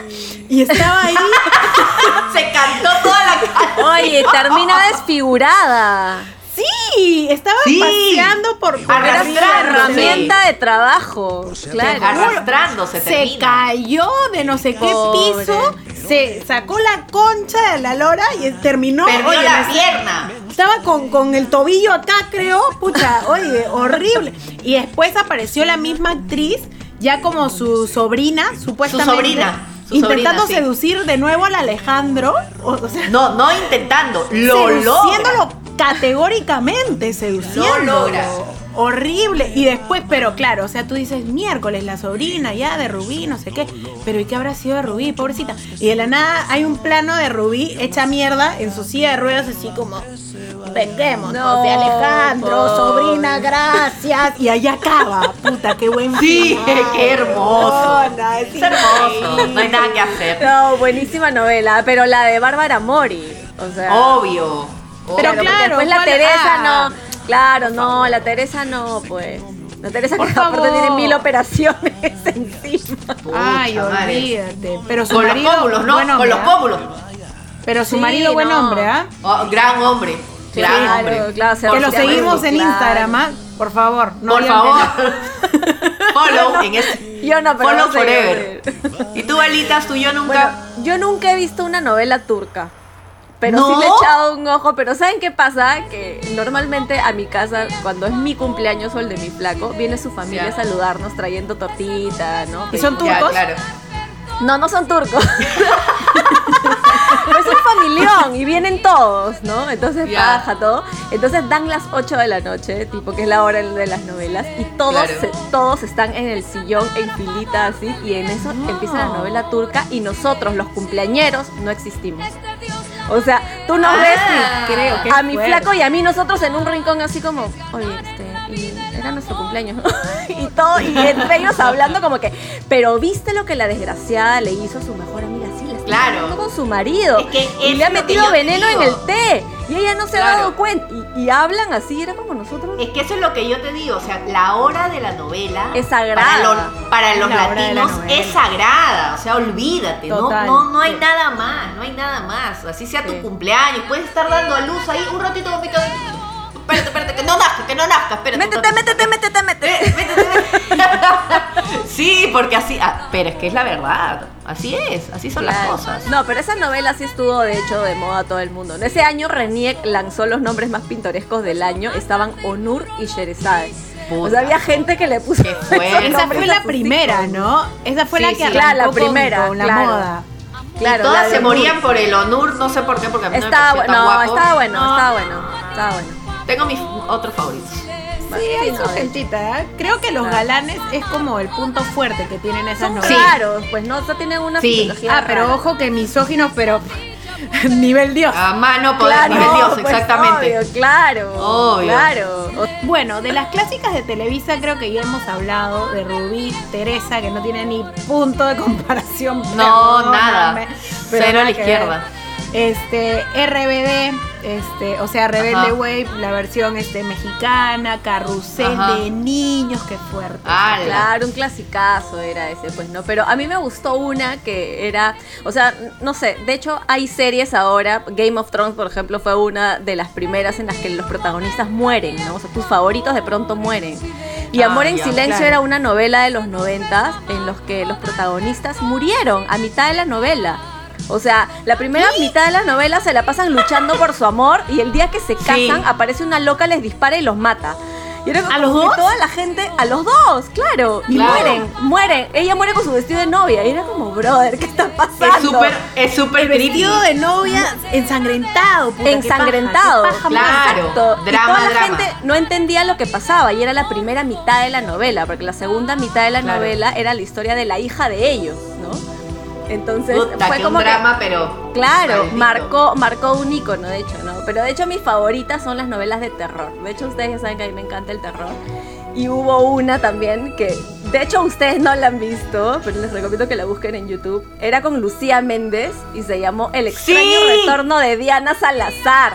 [SPEAKER 2] Y estaba ahí.
[SPEAKER 3] se cantó toda la cara.
[SPEAKER 1] Oye, termina desfigurada.
[SPEAKER 2] Sí, estaba
[SPEAKER 3] Sí.
[SPEAKER 2] paseando por,
[SPEAKER 1] herramienta de trabajo. Claro.
[SPEAKER 3] Arrastrándose
[SPEAKER 2] se
[SPEAKER 3] termina.
[SPEAKER 2] cayó de no sé qué
[SPEAKER 1] Pobre.
[SPEAKER 2] piso, se sacó la concha de la lora y terminó.
[SPEAKER 3] Perdió
[SPEAKER 2] oye,
[SPEAKER 3] la pierna.
[SPEAKER 2] Estaba con, con el tobillo acá, creo. Pucha, oye, horrible. Y después apareció la misma actriz, ya como su sobrina, supuestamente.
[SPEAKER 3] sobrina, su
[SPEAKER 2] intentando
[SPEAKER 3] sobrina, sí.
[SPEAKER 2] seducir de nuevo al Alejandro. O, o sea,
[SPEAKER 3] No, no intentando, lo
[SPEAKER 2] seduciéndolo
[SPEAKER 3] logra.
[SPEAKER 2] Categóricamente, seduciéndolo.
[SPEAKER 3] Lo logra.
[SPEAKER 2] Horrible. Y después, pero claro, o sea, tú dices miércoles, la sobrina ya de Rubí, no sé qué. Pero ¿y qué habrá sido de Rubí, pobrecita? Y de la nada hay un plano de Rubí hecha mierda en su silla de ruedas, así como. Venguemos,
[SPEAKER 1] No,
[SPEAKER 2] de Alejandro, sobrina, gracias. Y ahí acaba, puta, qué buen
[SPEAKER 3] Sí,
[SPEAKER 2] final.
[SPEAKER 3] qué hermoso.
[SPEAKER 2] No, no, es
[SPEAKER 3] Es hermoso, no hay nada que hacer.
[SPEAKER 1] No, buenísima novela, pero la de Bárbara Mori. O sea,
[SPEAKER 3] Obvio.
[SPEAKER 2] Pero claro,
[SPEAKER 1] después la
[SPEAKER 2] ¿cuál-
[SPEAKER 1] Teresa
[SPEAKER 2] ah.
[SPEAKER 1] no. Claro, no, la Teresa no, pues. La Teresa
[SPEAKER 2] Por
[SPEAKER 1] que
[SPEAKER 2] favor.
[SPEAKER 1] tiene mil operaciones encima.
[SPEAKER 2] Ay, olvídate. Pero su
[SPEAKER 3] Con los pómulos, ¿no?
[SPEAKER 2] buen
[SPEAKER 3] Con los
[SPEAKER 2] ¿ah?
[SPEAKER 3] pómulos.
[SPEAKER 2] Pero su
[SPEAKER 1] Sí,
[SPEAKER 2] marido, buen
[SPEAKER 1] no.
[SPEAKER 2] hombre, ¿ah?
[SPEAKER 3] Oh, gran hombre. Gran
[SPEAKER 1] Claro,
[SPEAKER 3] hombre.
[SPEAKER 1] claro, se
[SPEAKER 2] Que lo seguimos en
[SPEAKER 1] claro.
[SPEAKER 2] Instagram, ¿ah? Por favor. no
[SPEAKER 3] Por favor. Follow en ese.
[SPEAKER 1] Yo no, pero
[SPEAKER 3] Follow
[SPEAKER 1] no sé,
[SPEAKER 3] forever. ¿Y tú, Alitas, tú yo nunca?
[SPEAKER 1] Bueno, yo nunca he visto una novela turca. Pero
[SPEAKER 3] ¿No?
[SPEAKER 1] sí le he echado un ojo. Pero ¿saben qué pasa? Que normalmente a mi casa, cuando es mi cumpleaños o el de mi flaco, viene su familia a saludarnos trayendo tortita, ¿no?
[SPEAKER 2] ¿Y son turcos?
[SPEAKER 3] claro.
[SPEAKER 1] No, no son turcos. Pero es un familión y vienen todos, ¿no? Entonces baja todo. Entonces dan las 8 de la noche, tipo que es la hora de las novelas, y todos,
[SPEAKER 3] Claro.
[SPEAKER 1] se- todos están en el sillón en filita así, y en eso empieza la novela turca y nosotros, los cumpleañeros, no existimos. O sea, tú
[SPEAKER 3] Ah,
[SPEAKER 1] ves y
[SPEAKER 2] creo que
[SPEAKER 1] a mi
[SPEAKER 2] fuerte.
[SPEAKER 1] flaco y a mí nosotros en un rincón así como, oye, este, y era nuestro cumpleaños. y todo, y entre ellos hablando como que, pero viste lo que la desgraciada le hizo a su mejor amiga, está
[SPEAKER 3] Claro.
[SPEAKER 1] hablando con su marido.
[SPEAKER 3] Es que
[SPEAKER 1] y le ha metido veneno
[SPEAKER 3] digo.
[SPEAKER 1] en el té. Y ella no se ha dado cuenta. Y, y hablan así, era como nosotros.
[SPEAKER 3] Es que eso es lo que yo te digo, o sea, la hora de la novela
[SPEAKER 1] Es sagrada.
[SPEAKER 3] Para los, para los
[SPEAKER 2] La hora de la
[SPEAKER 3] latinos es sagrada, o sea, olvídate, no,
[SPEAKER 2] Total.
[SPEAKER 3] no, no hay
[SPEAKER 2] Sí.
[SPEAKER 3] nada más, no hay nada más. Así sea tu
[SPEAKER 1] Sí.
[SPEAKER 3] cumpleaños, puedes estar dando a luz ahí un ratito, papito. Espérate, espérate, que no nazca, que no nazca, espérate. un
[SPEAKER 1] Métete,
[SPEAKER 3] ratito.
[SPEAKER 1] métete, métete, métete.
[SPEAKER 3] Eh, métete, métete. sí, porque así, ah, pero es que es la verdad, así es, así son las cosas.
[SPEAKER 1] No, pero esa novela sí estuvo de hecho de moda a todo el mundo. En ese año Reniec lanzó los nombres más pintorescos del año. Estaban Onur y Sherezade. O sea, había gente que le puso
[SPEAKER 3] Qué.
[SPEAKER 2] Esa fue la primera. ¿no? Esa fue
[SPEAKER 3] Sí,
[SPEAKER 2] la que
[SPEAKER 3] sí.
[SPEAKER 1] la primera,
[SPEAKER 2] con la
[SPEAKER 1] claro.
[SPEAKER 2] moda.
[SPEAKER 1] Claro,
[SPEAKER 3] y todas se morían por el Onur, no sé por qué, porque a mí no me
[SPEAKER 1] Estaba
[SPEAKER 3] pareció tan
[SPEAKER 1] no,
[SPEAKER 3] guapo.
[SPEAKER 1] estaba bueno,
[SPEAKER 2] No.
[SPEAKER 1] estaba bueno, estaba bueno.
[SPEAKER 3] Tengo mis otros favoritos.
[SPEAKER 2] Sí, hay su gentita. ¿eh? Creo que los galanes es como el punto fuerte que tienen esas
[SPEAKER 1] Son
[SPEAKER 2] novelas.
[SPEAKER 1] raros, pues no, no tienen una
[SPEAKER 3] Sí.
[SPEAKER 2] Ah, pero
[SPEAKER 1] rara.
[SPEAKER 2] ojo que misóginos, pero nivel Dios.
[SPEAKER 3] A mano poder
[SPEAKER 1] Claro,
[SPEAKER 3] nivel Dios,
[SPEAKER 1] pues,
[SPEAKER 3] exactamente.
[SPEAKER 1] obvio, claro.
[SPEAKER 3] Obvio.
[SPEAKER 1] Claro.
[SPEAKER 2] Bueno, de las clásicas de Televisa creo que ya hemos hablado de Rubí, Teresa, que no tiene ni punto de comparación.
[SPEAKER 3] No, nada.
[SPEAKER 2] pero
[SPEAKER 3] Cero a la izquierda.
[SPEAKER 2] ver. Este, RBD, este, o sea, Rebelde
[SPEAKER 3] Ajá.
[SPEAKER 2] Wave, la versión este, mexicana, Carrusel
[SPEAKER 3] Ajá.
[SPEAKER 2] de niños, qué fuerte.
[SPEAKER 3] Ala.
[SPEAKER 1] Claro, un clasicazo era ese, pues no. Pero a mí me gustó una que era, o sea, no sé, de hecho hay series ahora, Game of Thrones, por ejemplo, fue una de las primeras en las que los protagonistas mueren, ¿no? O sea, tus favoritos de pronto mueren. Y
[SPEAKER 3] Ah,
[SPEAKER 1] Amor en
[SPEAKER 3] ya,
[SPEAKER 1] Silencio
[SPEAKER 2] claro.
[SPEAKER 1] era una novela de los noventas en los que los protagonistas murieron a mitad de la novela. O sea, la primera mitad de la novela se la pasan luchando por su amor y el día que se casan
[SPEAKER 3] Sí.
[SPEAKER 1] aparece una loca, les dispara y los mata. Y era
[SPEAKER 2] ¿A los dos?
[SPEAKER 1] Toda la gente, a los dos, claro. Y
[SPEAKER 3] Claro.
[SPEAKER 1] mueren, mueren. Ella muere con su vestido de novia. Y era como, brother, ¿qué está pasando?
[SPEAKER 3] Es súper, es súper
[SPEAKER 2] El vestido de novia ensangrentado. puta, qué
[SPEAKER 1] ensangrentado.
[SPEAKER 2] paja, qué paja,
[SPEAKER 3] Claro.
[SPEAKER 1] Exacto. y toda la
[SPEAKER 3] drama.
[SPEAKER 1] gente no entendía lo que pasaba y era la primera mitad de la novela, porque la segunda mitad de la
[SPEAKER 3] Claro.
[SPEAKER 1] novela era la historia de la hija de ellos. Entonces
[SPEAKER 3] Puta,
[SPEAKER 1] fue como
[SPEAKER 3] un
[SPEAKER 1] que-
[SPEAKER 3] drama, pero.
[SPEAKER 1] Claro,
[SPEAKER 3] maldito.
[SPEAKER 1] marcó, marcó un icono, de hecho, ¿no? Pero de hecho mis favoritas son las novelas de terror. De hecho, ustedes ya saben que a mí me encanta el terror. Y hubo una también que, de hecho, ustedes no la han visto, pero les recomiendo que la busquen en YouTube. Era con Lucía Méndez y se llamó El extraño
[SPEAKER 3] Sí.
[SPEAKER 1] retorno de Diana Salazar.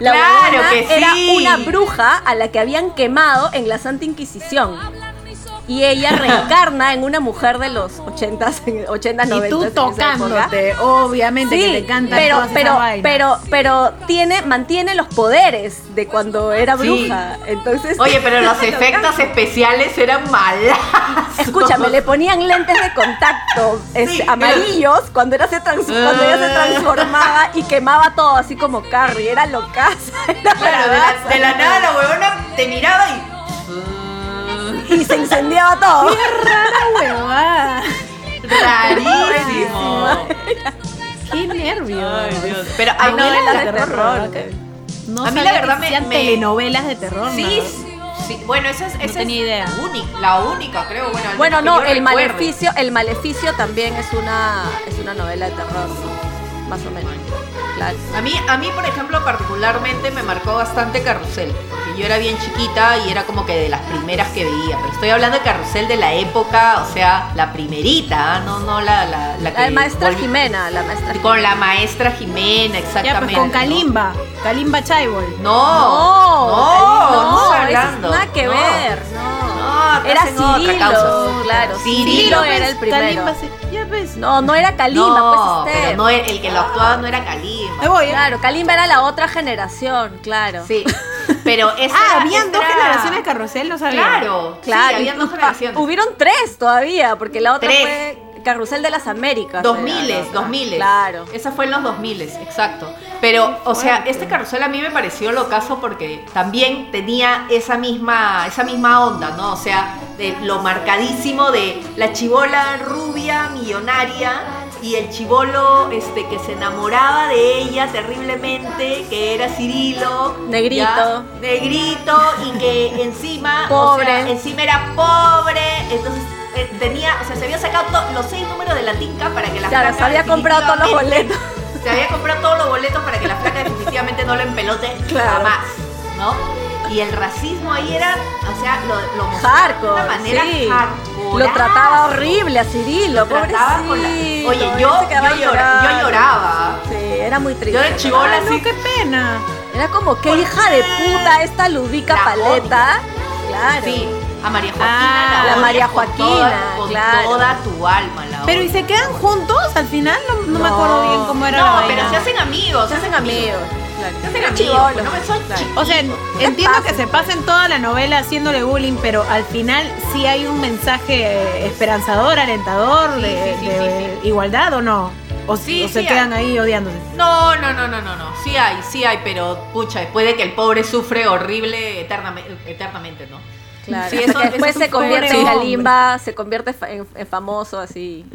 [SPEAKER 1] La
[SPEAKER 3] Claro que
[SPEAKER 1] era
[SPEAKER 3] sí.
[SPEAKER 1] una bruja a la que habían quemado en la Santa Inquisición. Y ella reencarna en una mujer de los 80s, 80s, 90s.
[SPEAKER 2] Y tú tocándote, obviamente, que te encantan
[SPEAKER 1] pero, pero, pero, pero tiene, mantiene los poderes de cuando era
[SPEAKER 3] Sí.
[SPEAKER 1] bruja. Entonces,
[SPEAKER 3] Oye, pero los
[SPEAKER 1] Lo
[SPEAKER 3] efectos especiales eran malas.
[SPEAKER 1] Escúchame, le ponían lentes de contacto
[SPEAKER 3] Sí.
[SPEAKER 1] amarillos cuando, era se trans- cuando ella se
[SPEAKER 3] Ah.
[SPEAKER 1] transformaba y quemaba todo así como Carrie. Era locaza. Era
[SPEAKER 3] Claro, de la, de la nada la huevona te miraba y.
[SPEAKER 1] Y se incendiaba todo.
[SPEAKER 2] Rara huevada.
[SPEAKER 3] Rarísimo.
[SPEAKER 2] Qué nervio.
[SPEAKER 3] Ay, Dios. Pero hay
[SPEAKER 1] Novelas
[SPEAKER 3] novelas
[SPEAKER 1] de
[SPEAKER 3] de
[SPEAKER 1] terror.
[SPEAKER 2] No
[SPEAKER 3] A mí la verdad me- me-
[SPEAKER 2] telenovelas de terror.
[SPEAKER 3] Sí,
[SPEAKER 2] ¿no?
[SPEAKER 3] sí. Bueno, esa es, esa
[SPEAKER 2] tenía
[SPEAKER 3] es
[SPEAKER 2] idea.
[SPEAKER 3] única, la única, creo. Bueno,
[SPEAKER 1] Bueno, no, el
[SPEAKER 3] recuerde.
[SPEAKER 1] maleficio, el maleficio también es una, es una novela de terror, ¿no? Más o menos. Claro.
[SPEAKER 3] A mí, a mí, por ejemplo, particularmente me marcó bastante Carrusel, porque yo era bien chiquita y era como que de las primeras que veía, pero estoy hablando de Carrusel de la época, o sea, la primerita, no, no la, la, la que
[SPEAKER 1] La maestra
[SPEAKER 3] volví-
[SPEAKER 1] Jimena, la maestra
[SPEAKER 3] Con la maestra Jimena,
[SPEAKER 2] Ya,
[SPEAKER 3] exactamente.
[SPEAKER 2] pues con
[SPEAKER 3] ¿no?
[SPEAKER 2] Kalimba. Kalimba Chaibol.
[SPEAKER 3] No, no,
[SPEAKER 1] no,
[SPEAKER 3] no,
[SPEAKER 1] eso
[SPEAKER 3] hablando.
[SPEAKER 1] nada que
[SPEAKER 3] no.
[SPEAKER 1] ver, no.
[SPEAKER 3] No,
[SPEAKER 1] Era Cirilo, claro.
[SPEAKER 3] Cirilo,
[SPEAKER 1] Cirilo era el primero.
[SPEAKER 2] Kalimba, sí. Ya ves.
[SPEAKER 1] No, no era Kalimba,
[SPEAKER 3] no,
[SPEAKER 1] pues
[SPEAKER 3] pero no, el que lo actuaba no era Kalimba.
[SPEAKER 2] Me voy, ¿eh?
[SPEAKER 1] Claro, Kalimba era la otra generación, claro.
[SPEAKER 3] Sí, pero esa
[SPEAKER 2] Ah,
[SPEAKER 3] era-
[SPEAKER 2] habían
[SPEAKER 3] esa
[SPEAKER 2] dos
[SPEAKER 3] era-
[SPEAKER 2] generaciones de carrusel, no sabía.
[SPEAKER 3] Claro,
[SPEAKER 1] Claro,
[SPEAKER 3] sí, habían dos generaciones.
[SPEAKER 1] hubieron tres todavía, porque la otra
[SPEAKER 3] Tres.
[SPEAKER 1] fue Carrusel de las Américas.
[SPEAKER 3] Dos
[SPEAKER 1] era
[SPEAKER 3] dos miles.
[SPEAKER 1] Claro.
[SPEAKER 3] Esa fue en los dos miles, exacto. Pero, o sea, este carrusel a mí me pareció locazo porque también tenía esa misma, esa misma onda, ¿no? O sea, de lo marcadísimo de la chivola rubia, millonaria, y el chivolo este, que se enamoraba de ella terriblemente, que era Cirilo.
[SPEAKER 1] Negrito.
[SPEAKER 3] ¿ya? Negrito, y que encima, o
[SPEAKER 1] Pobre.
[SPEAKER 3] sea, encima era pobre, entonces eh, tenía, o sea, se había sacado los seis números de la tinca para que la
[SPEAKER 1] Claro, se había comprado todos los boletos.
[SPEAKER 3] Se había comprado todos los boletos para que la flaca definitivamente no lo empelote
[SPEAKER 1] Claro.
[SPEAKER 3] jamás, ¿no? Y el racismo ahí era, o sea, lo, lo mostraba de
[SPEAKER 1] Hardcore,
[SPEAKER 3] una manera
[SPEAKER 1] sí.
[SPEAKER 3] hardcore.
[SPEAKER 1] Lo trataba horrible a Cirilo,
[SPEAKER 3] Lo trataba con la- Oye, yo, yo, llora- yo
[SPEAKER 1] llorando.
[SPEAKER 3] lloraba.
[SPEAKER 1] Sí, era muy triste.
[SPEAKER 3] Yo de chivola
[SPEAKER 2] no, qué pena.
[SPEAKER 1] Era como, qué hija de puta esta ludica
[SPEAKER 3] La
[SPEAKER 1] paleta. Claro.
[SPEAKER 3] Sí, a María Joaquina.
[SPEAKER 2] Ah,
[SPEAKER 3] la
[SPEAKER 1] la María
[SPEAKER 3] con
[SPEAKER 1] Joaquina,
[SPEAKER 3] toda- Con
[SPEAKER 1] claro.
[SPEAKER 3] toda tu alma la
[SPEAKER 2] Pero ¿y se quedan juntos al final? No, no me acuerdo bien cómo era la
[SPEAKER 3] No, pero se hacen amigos.
[SPEAKER 1] Se hacen amigos.
[SPEAKER 3] Pues, no me
[SPEAKER 1] Claro.
[SPEAKER 2] O sea, entiendo
[SPEAKER 1] pasa.
[SPEAKER 2] que se pasen toda la novela haciéndole bullying, pero al final sí hay un mensaje eh, esperanzador, alentador,
[SPEAKER 3] Sí,
[SPEAKER 2] de,
[SPEAKER 3] sí, sí,
[SPEAKER 2] de
[SPEAKER 3] sí,
[SPEAKER 2] igualdad o no. O,
[SPEAKER 3] Sí,
[SPEAKER 2] o se
[SPEAKER 3] sí
[SPEAKER 2] quedan
[SPEAKER 3] hay.
[SPEAKER 2] ahí odiándose.
[SPEAKER 3] No, no, no, no, no, no. Sí hay, sí hay, pero pucha, después de que el pobre sufre horrible eternamente, eternamente ¿no?
[SPEAKER 1] Claro.
[SPEAKER 3] Sí,
[SPEAKER 1] Hasta
[SPEAKER 3] eso-
[SPEAKER 1] que después
[SPEAKER 3] eso
[SPEAKER 1] se convierte en. Kalimba, se convierte en famoso así.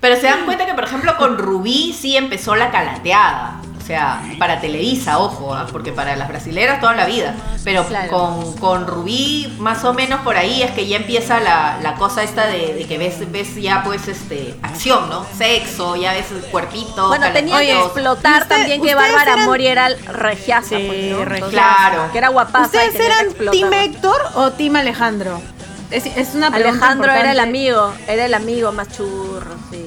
[SPEAKER 3] Pero se dan cuenta que, por ejemplo, con Rubí sí empezó la calateada. O sea, para Televisa, ojo, ¿ah? porque para las brasileras toda la vida. Pero
[SPEAKER 1] Claro.
[SPEAKER 3] con, con Rubí, más o menos por ahí es que ya empieza la, la cosa esta de, de que ves, ves ya pues este acción, ¿no? Sexo, ya ves el cuerpito.
[SPEAKER 1] Bueno, tenía que explotar
[SPEAKER 2] usted-
[SPEAKER 1] también que Bárbara
[SPEAKER 2] eran-
[SPEAKER 1] Mori era el regiaza,
[SPEAKER 2] Sí,
[SPEAKER 1] pues, ¿no? Entonces,
[SPEAKER 3] Claro.
[SPEAKER 1] Que era guapaza.
[SPEAKER 2] ¿Ustedes eran. Team Héctor o Team Alejandro? Es, es una pregunta
[SPEAKER 1] Alejandro era el amigo, era el amigo más churro, sí.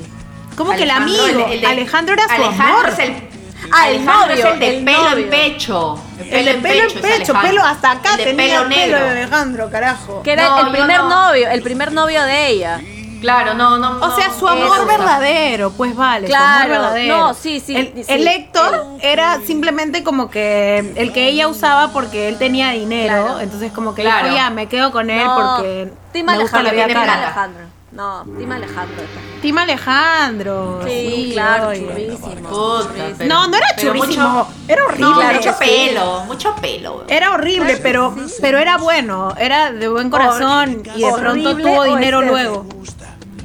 [SPEAKER 2] ¿Cómo que el amigo?
[SPEAKER 3] el- el de-
[SPEAKER 2] Alejandro era su
[SPEAKER 3] Alejandro
[SPEAKER 2] amor.
[SPEAKER 3] es el.
[SPEAKER 1] Ah, el
[SPEAKER 3] Alejandro
[SPEAKER 1] novio,
[SPEAKER 3] es el de
[SPEAKER 1] el
[SPEAKER 3] pelo
[SPEAKER 1] novio.
[SPEAKER 3] en pecho.
[SPEAKER 2] El de pelo en pecho, pelo hasta acá
[SPEAKER 3] El
[SPEAKER 2] tenía
[SPEAKER 3] pelo
[SPEAKER 2] el pelo de Alejandro, carajo.
[SPEAKER 1] Que era
[SPEAKER 3] No,
[SPEAKER 1] el primer
[SPEAKER 3] no.
[SPEAKER 1] novio, el primer novio de ella.
[SPEAKER 3] Claro, no, no.
[SPEAKER 2] O sea, su amor
[SPEAKER 1] eso.
[SPEAKER 2] verdadero, pues vale, su amor
[SPEAKER 1] Claro,
[SPEAKER 2] verdadero.
[SPEAKER 1] no, sí, sí,
[SPEAKER 2] El,
[SPEAKER 1] sí.
[SPEAKER 2] el Héctor era simplemente como que el que ella usaba porque él tenía dinero,
[SPEAKER 1] Claro.
[SPEAKER 2] entonces como que
[SPEAKER 3] Claro.
[SPEAKER 2] dijo, ya, me quedo con él
[SPEAKER 1] No,
[SPEAKER 2] porque
[SPEAKER 1] Team
[SPEAKER 2] me gusta
[SPEAKER 1] Alejandro,
[SPEAKER 2] la vida cara.
[SPEAKER 1] Alejandro. No, Team Alejandro.
[SPEAKER 2] Team Alejandro.
[SPEAKER 1] Sí, claro,
[SPEAKER 2] oye.
[SPEAKER 1] churrísimo.
[SPEAKER 3] Puta,
[SPEAKER 1] churrísimo.
[SPEAKER 3] pero-
[SPEAKER 2] No, no era
[SPEAKER 3] pero
[SPEAKER 2] churrísimo,
[SPEAKER 3] mucho-
[SPEAKER 2] era horrible.
[SPEAKER 3] No, mucho
[SPEAKER 1] sí.
[SPEAKER 3] pelo, mucho pelo.
[SPEAKER 2] Era horrible, pero, pero era bueno, era de buen corazón y de pronto
[SPEAKER 1] horrible
[SPEAKER 2] tuvo
[SPEAKER 1] o
[SPEAKER 2] dinero
[SPEAKER 1] este-
[SPEAKER 2] luego.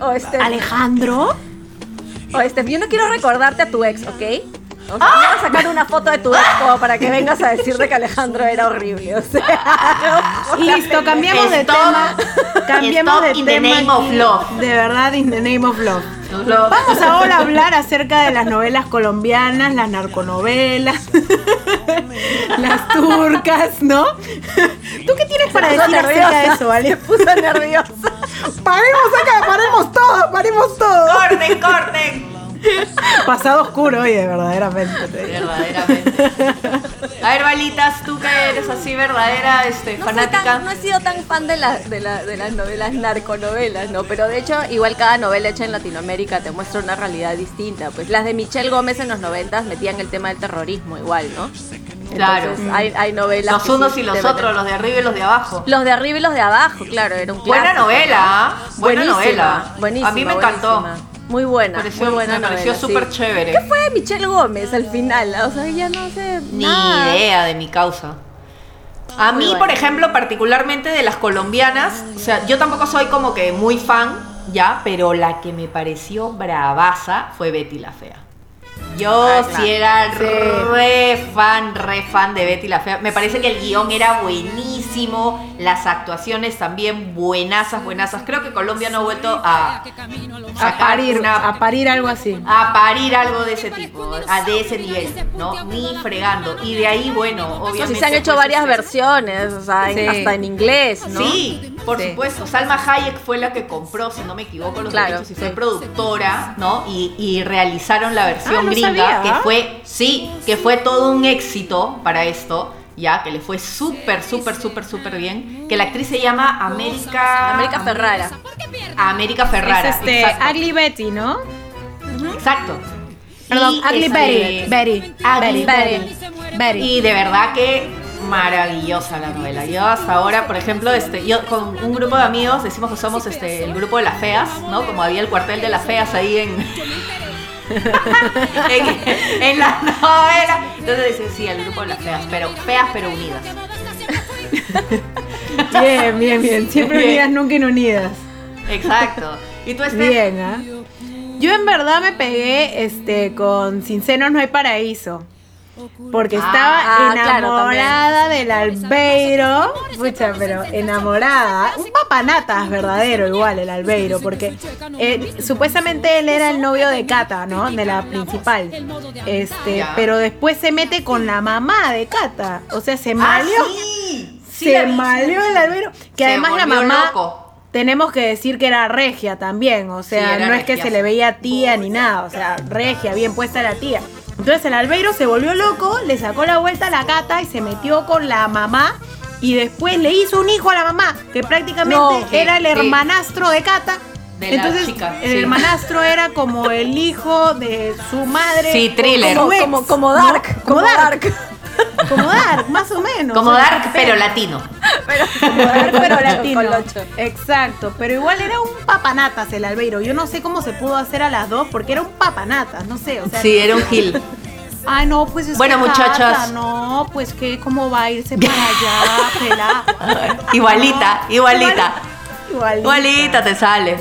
[SPEAKER 1] O este,
[SPEAKER 2] ¿Alejandro?
[SPEAKER 1] o este, yo no quiero recordarte a tu ex, ¿ok? O sea, voy a sacar una foto de tu ex como para que vengas a decirte que Alejandro era horrible, o sea.
[SPEAKER 2] Listo, cambiamos de tema. Cambiamos de
[SPEAKER 3] in the
[SPEAKER 2] tema.
[SPEAKER 3] name of love.
[SPEAKER 2] De verdad, in the name of love.
[SPEAKER 3] Lo-
[SPEAKER 2] Vamos ahora a hablar acerca de las novelas colombianas, las narconovelas, las turcas, ¿no? ¿Tú qué tienes para decir acerca de
[SPEAKER 1] nerviosa,
[SPEAKER 2] eso, Ale?
[SPEAKER 1] Se puso nerviosa.
[SPEAKER 2] Paremos acá, paremos todo, paremos todo.
[SPEAKER 3] Corten, corten.
[SPEAKER 2] Pasado oscuro, oye, verdaderamente. te digo.
[SPEAKER 3] Verdaderamente. A ver, Balitas, tú que eres así verdadera este,
[SPEAKER 1] No,
[SPEAKER 3] fanática.
[SPEAKER 1] tan- no he sido tan fan de, la- de, la- de las novelas narconovelas, ¿no? Pero de hecho, igual cada novela hecha en Latinoamérica te muestra una realidad distinta. Pues las de Michelle Gómez en los noventas metían el tema del terrorismo igual, ¿no?
[SPEAKER 3] Claro.
[SPEAKER 1] Entonces, hay, hay novelas.
[SPEAKER 3] Los unos
[SPEAKER 1] sí
[SPEAKER 3] y los otros, los de arriba y los de abajo.
[SPEAKER 1] Los de arriba y los de abajo, claro, era un
[SPEAKER 3] Buena
[SPEAKER 1] clásico.
[SPEAKER 3] novela, ¿ah? Buena
[SPEAKER 1] Buenísima,
[SPEAKER 3] novela.
[SPEAKER 1] Buenísima.
[SPEAKER 3] A mí me encantó.
[SPEAKER 1] Muy buena,
[SPEAKER 3] pareció-
[SPEAKER 1] muy buena
[SPEAKER 3] me pareció
[SPEAKER 1] sí.
[SPEAKER 3] súper chévere.
[SPEAKER 1] ¿Qué fue de Michelle Gómez al final? O sea, ya no sé
[SPEAKER 3] Ni
[SPEAKER 1] nada.
[SPEAKER 3] idea de mi causa. A
[SPEAKER 1] Muy
[SPEAKER 3] mí,
[SPEAKER 1] buena.
[SPEAKER 3] por ejemplo, particularmente de las colombianas, o sea, yo tampoco soy como que muy fan, ya, pero la que me pareció bravaza fue Betty la Fea. Yo
[SPEAKER 1] Ah, claro.
[SPEAKER 3] sí era
[SPEAKER 2] Sí.
[SPEAKER 3] re fan, re fan de Betty la Fea. Me parece que el guion era buenísimo, las actuaciones también buenazas, buenazas. Creo que Colombia no ha vuelto a,
[SPEAKER 2] A parir,
[SPEAKER 3] una-
[SPEAKER 2] a parir algo así.
[SPEAKER 3] a parir algo de ese tipo, a de ese nivel, ¿no? Ni fregando. Y de ahí, bueno, obviamente.
[SPEAKER 1] Sí, se han hecho
[SPEAKER 3] pues,
[SPEAKER 1] varias
[SPEAKER 3] este,
[SPEAKER 1] versiones, o sea,
[SPEAKER 2] Sí.
[SPEAKER 1] hasta en inglés, ¿no?
[SPEAKER 3] Sí, por
[SPEAKER 2] Sí.
[SPEAKER 3] supuesto. Salma Hayek fue la que compró, si no me equivoco, los
[SPEAKER 1] Claro,
[SPEAKER 3] derechos y fue
[SPEAKER 1] sí.
[SPEAKER 3] productora, ¿no? Y, y realizaron la versión
[SPEAKER 2] Ah, no
[SPEAKER 3] gringa, que fue, sí, que fue todo un éxito para esto. Ya, que le fue súper, súper, súper, súper bien. Que la actriz se llama América.
[SPEAKER 1] América Ferrara.
[SPEAKER 3] América Ferrara.
[SPEAKER 2] Es este,
[SPEAKER 3] exacto.
[SPEAKER 2] Ugly Betty, ¿no?
[SPEAKER 3] Exacto.
[SPEAKER 2] Perdón,
[SPEAKER 3] Y,
[SPEAKER 2] Ugly
[SPEAKER 3] este,
[SPEAKER 2] Betty. Betty.
[SPEAKER 3] Ugly
[SPEAKER 2] Betty.
[SPEAKER 3] Betty.
[SPEAKER 2] Betty.
[SPEAKER 3] Y de verdad que maravillosa la novela. Yo hasta ahora, por ejemplo, este, yo con un grupo de amigos decimos que somos este, el grupo de las feas, ¿no? Como había el cuartel de las feas ahí en, en, en la novela. Entonces dicen, sí, el grupo de las feas, pero feas pero unidas.
[SPEAKER 2] Bien, bien, bien. Siempre
[SPEAKER 3] Bien.
[SPEAKER 2] unidas, nunca inunidas.
[SPEAKER 3] Exacto. ¿Y tú, Esther?
[SPEAKER 2] Bien, ¿ah? Yo en verdad me pegué este, con Sin senos no hay paraíso. Porque
[SPEAKER 3] Ah,
[SPEAKER 2] estaba
[SPEAKER 1] ah, claro,
[SPEAKER 2] enamorada del albeiro. Pucha, pero enamorada. Un papanatas verdadero igual el albeiro. Porque eh, supuestamente él era el novio de Cata, ¿no? De la principal. Este, pero después se mete con la mamá de Cata. O sea, se
[SPEAKER 3] Ah,
[SPEAKER 2] malió.
[SPEAKER 3] sí.
[SPEAKER 2] Se
[SPEAKER 3] sí.
[SPEAKER 2] el albeiro. Que
[SPEAKER 3] Se
[SPEAKER 2] además la mamá
[SPEAKER 3] loco.
[SPEAKER 2] tenemos que decir que era regia también, o sea,
[SPEAKER 3] Sí,
[SPEAKER 2] no es que se le veía tía ni nada, o sea, regia, bien puesta la tía. Entonces el albeiro se volvió loco, le sacó la vuelta a la gata y se metió con la mamá y después le hizo un hijo a la mamá, que prácticamente
[SPEAKER 1] No.
[SPEAKER 2] era el hermanastro de Cata.
[SPEAKER 3] De la
[SPEAKER 2] Entonces
[SPEAKER 3] chica,
[SPEAKER 2] el
[SPEAKER 3] sí.
[SPEAKER 2] hermanastro era como el hijo de su madre.
[SPEAKER 3] Sí, thriller.
[SPEAKER 1] Como, como. Dark.
[SPEAKER 2] Como Dark. Como Dark, más o menos.
[SPEAKER 3] Como
[SPEAKER 2] o sea,
[SPEAKER 3] Dark, pero latino.
[SPEAKER 2] como Dark, pero latino. Exacto, pero igual era un papanatas el albeiro. Yo no sé cómo se pudo hacer a las dos porque era un papanatas, no sé, o sea.
[SPEAKER 3] Sí, era un gil.
[SPEAKER 2] Ay, no, pues es
[SPEAKER 3] Bueno,
[SPEAKER 2] que Cata,
[SPEAKER 3] muchachas.
[SPEAKER 2] no, pues que cómo va a irse para allá, pela.
[SPEAKER 3] Igualita, igualita.
[SPEAKER 2] Igualita.
[SPEAKER 3] Igualita te sale.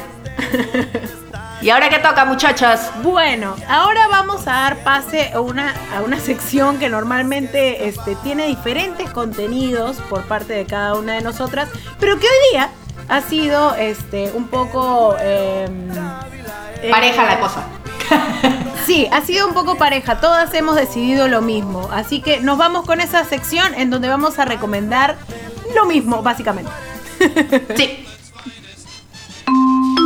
[SPEAKER 3] ¿Y ahora qué toca, muchachas?
[SPEAKER 2] Bueno, ahora vamos a dar pase a una, a una sección que normalmente este, tiene diferentes contenidos por parte de cada una de nosotras, pero que hoy día ha sido este, un poco... em, eh,
[SPEAKER 3] Pareja la cosa.
[SPEAKER 2] Sí, ha sido un poco pareja. Todas hemos decidido lo mismo. Así que nos vamos con esa sección en donde vamos a recomendar lo mismo, básicamente.
[SPEAKER 3] Sí.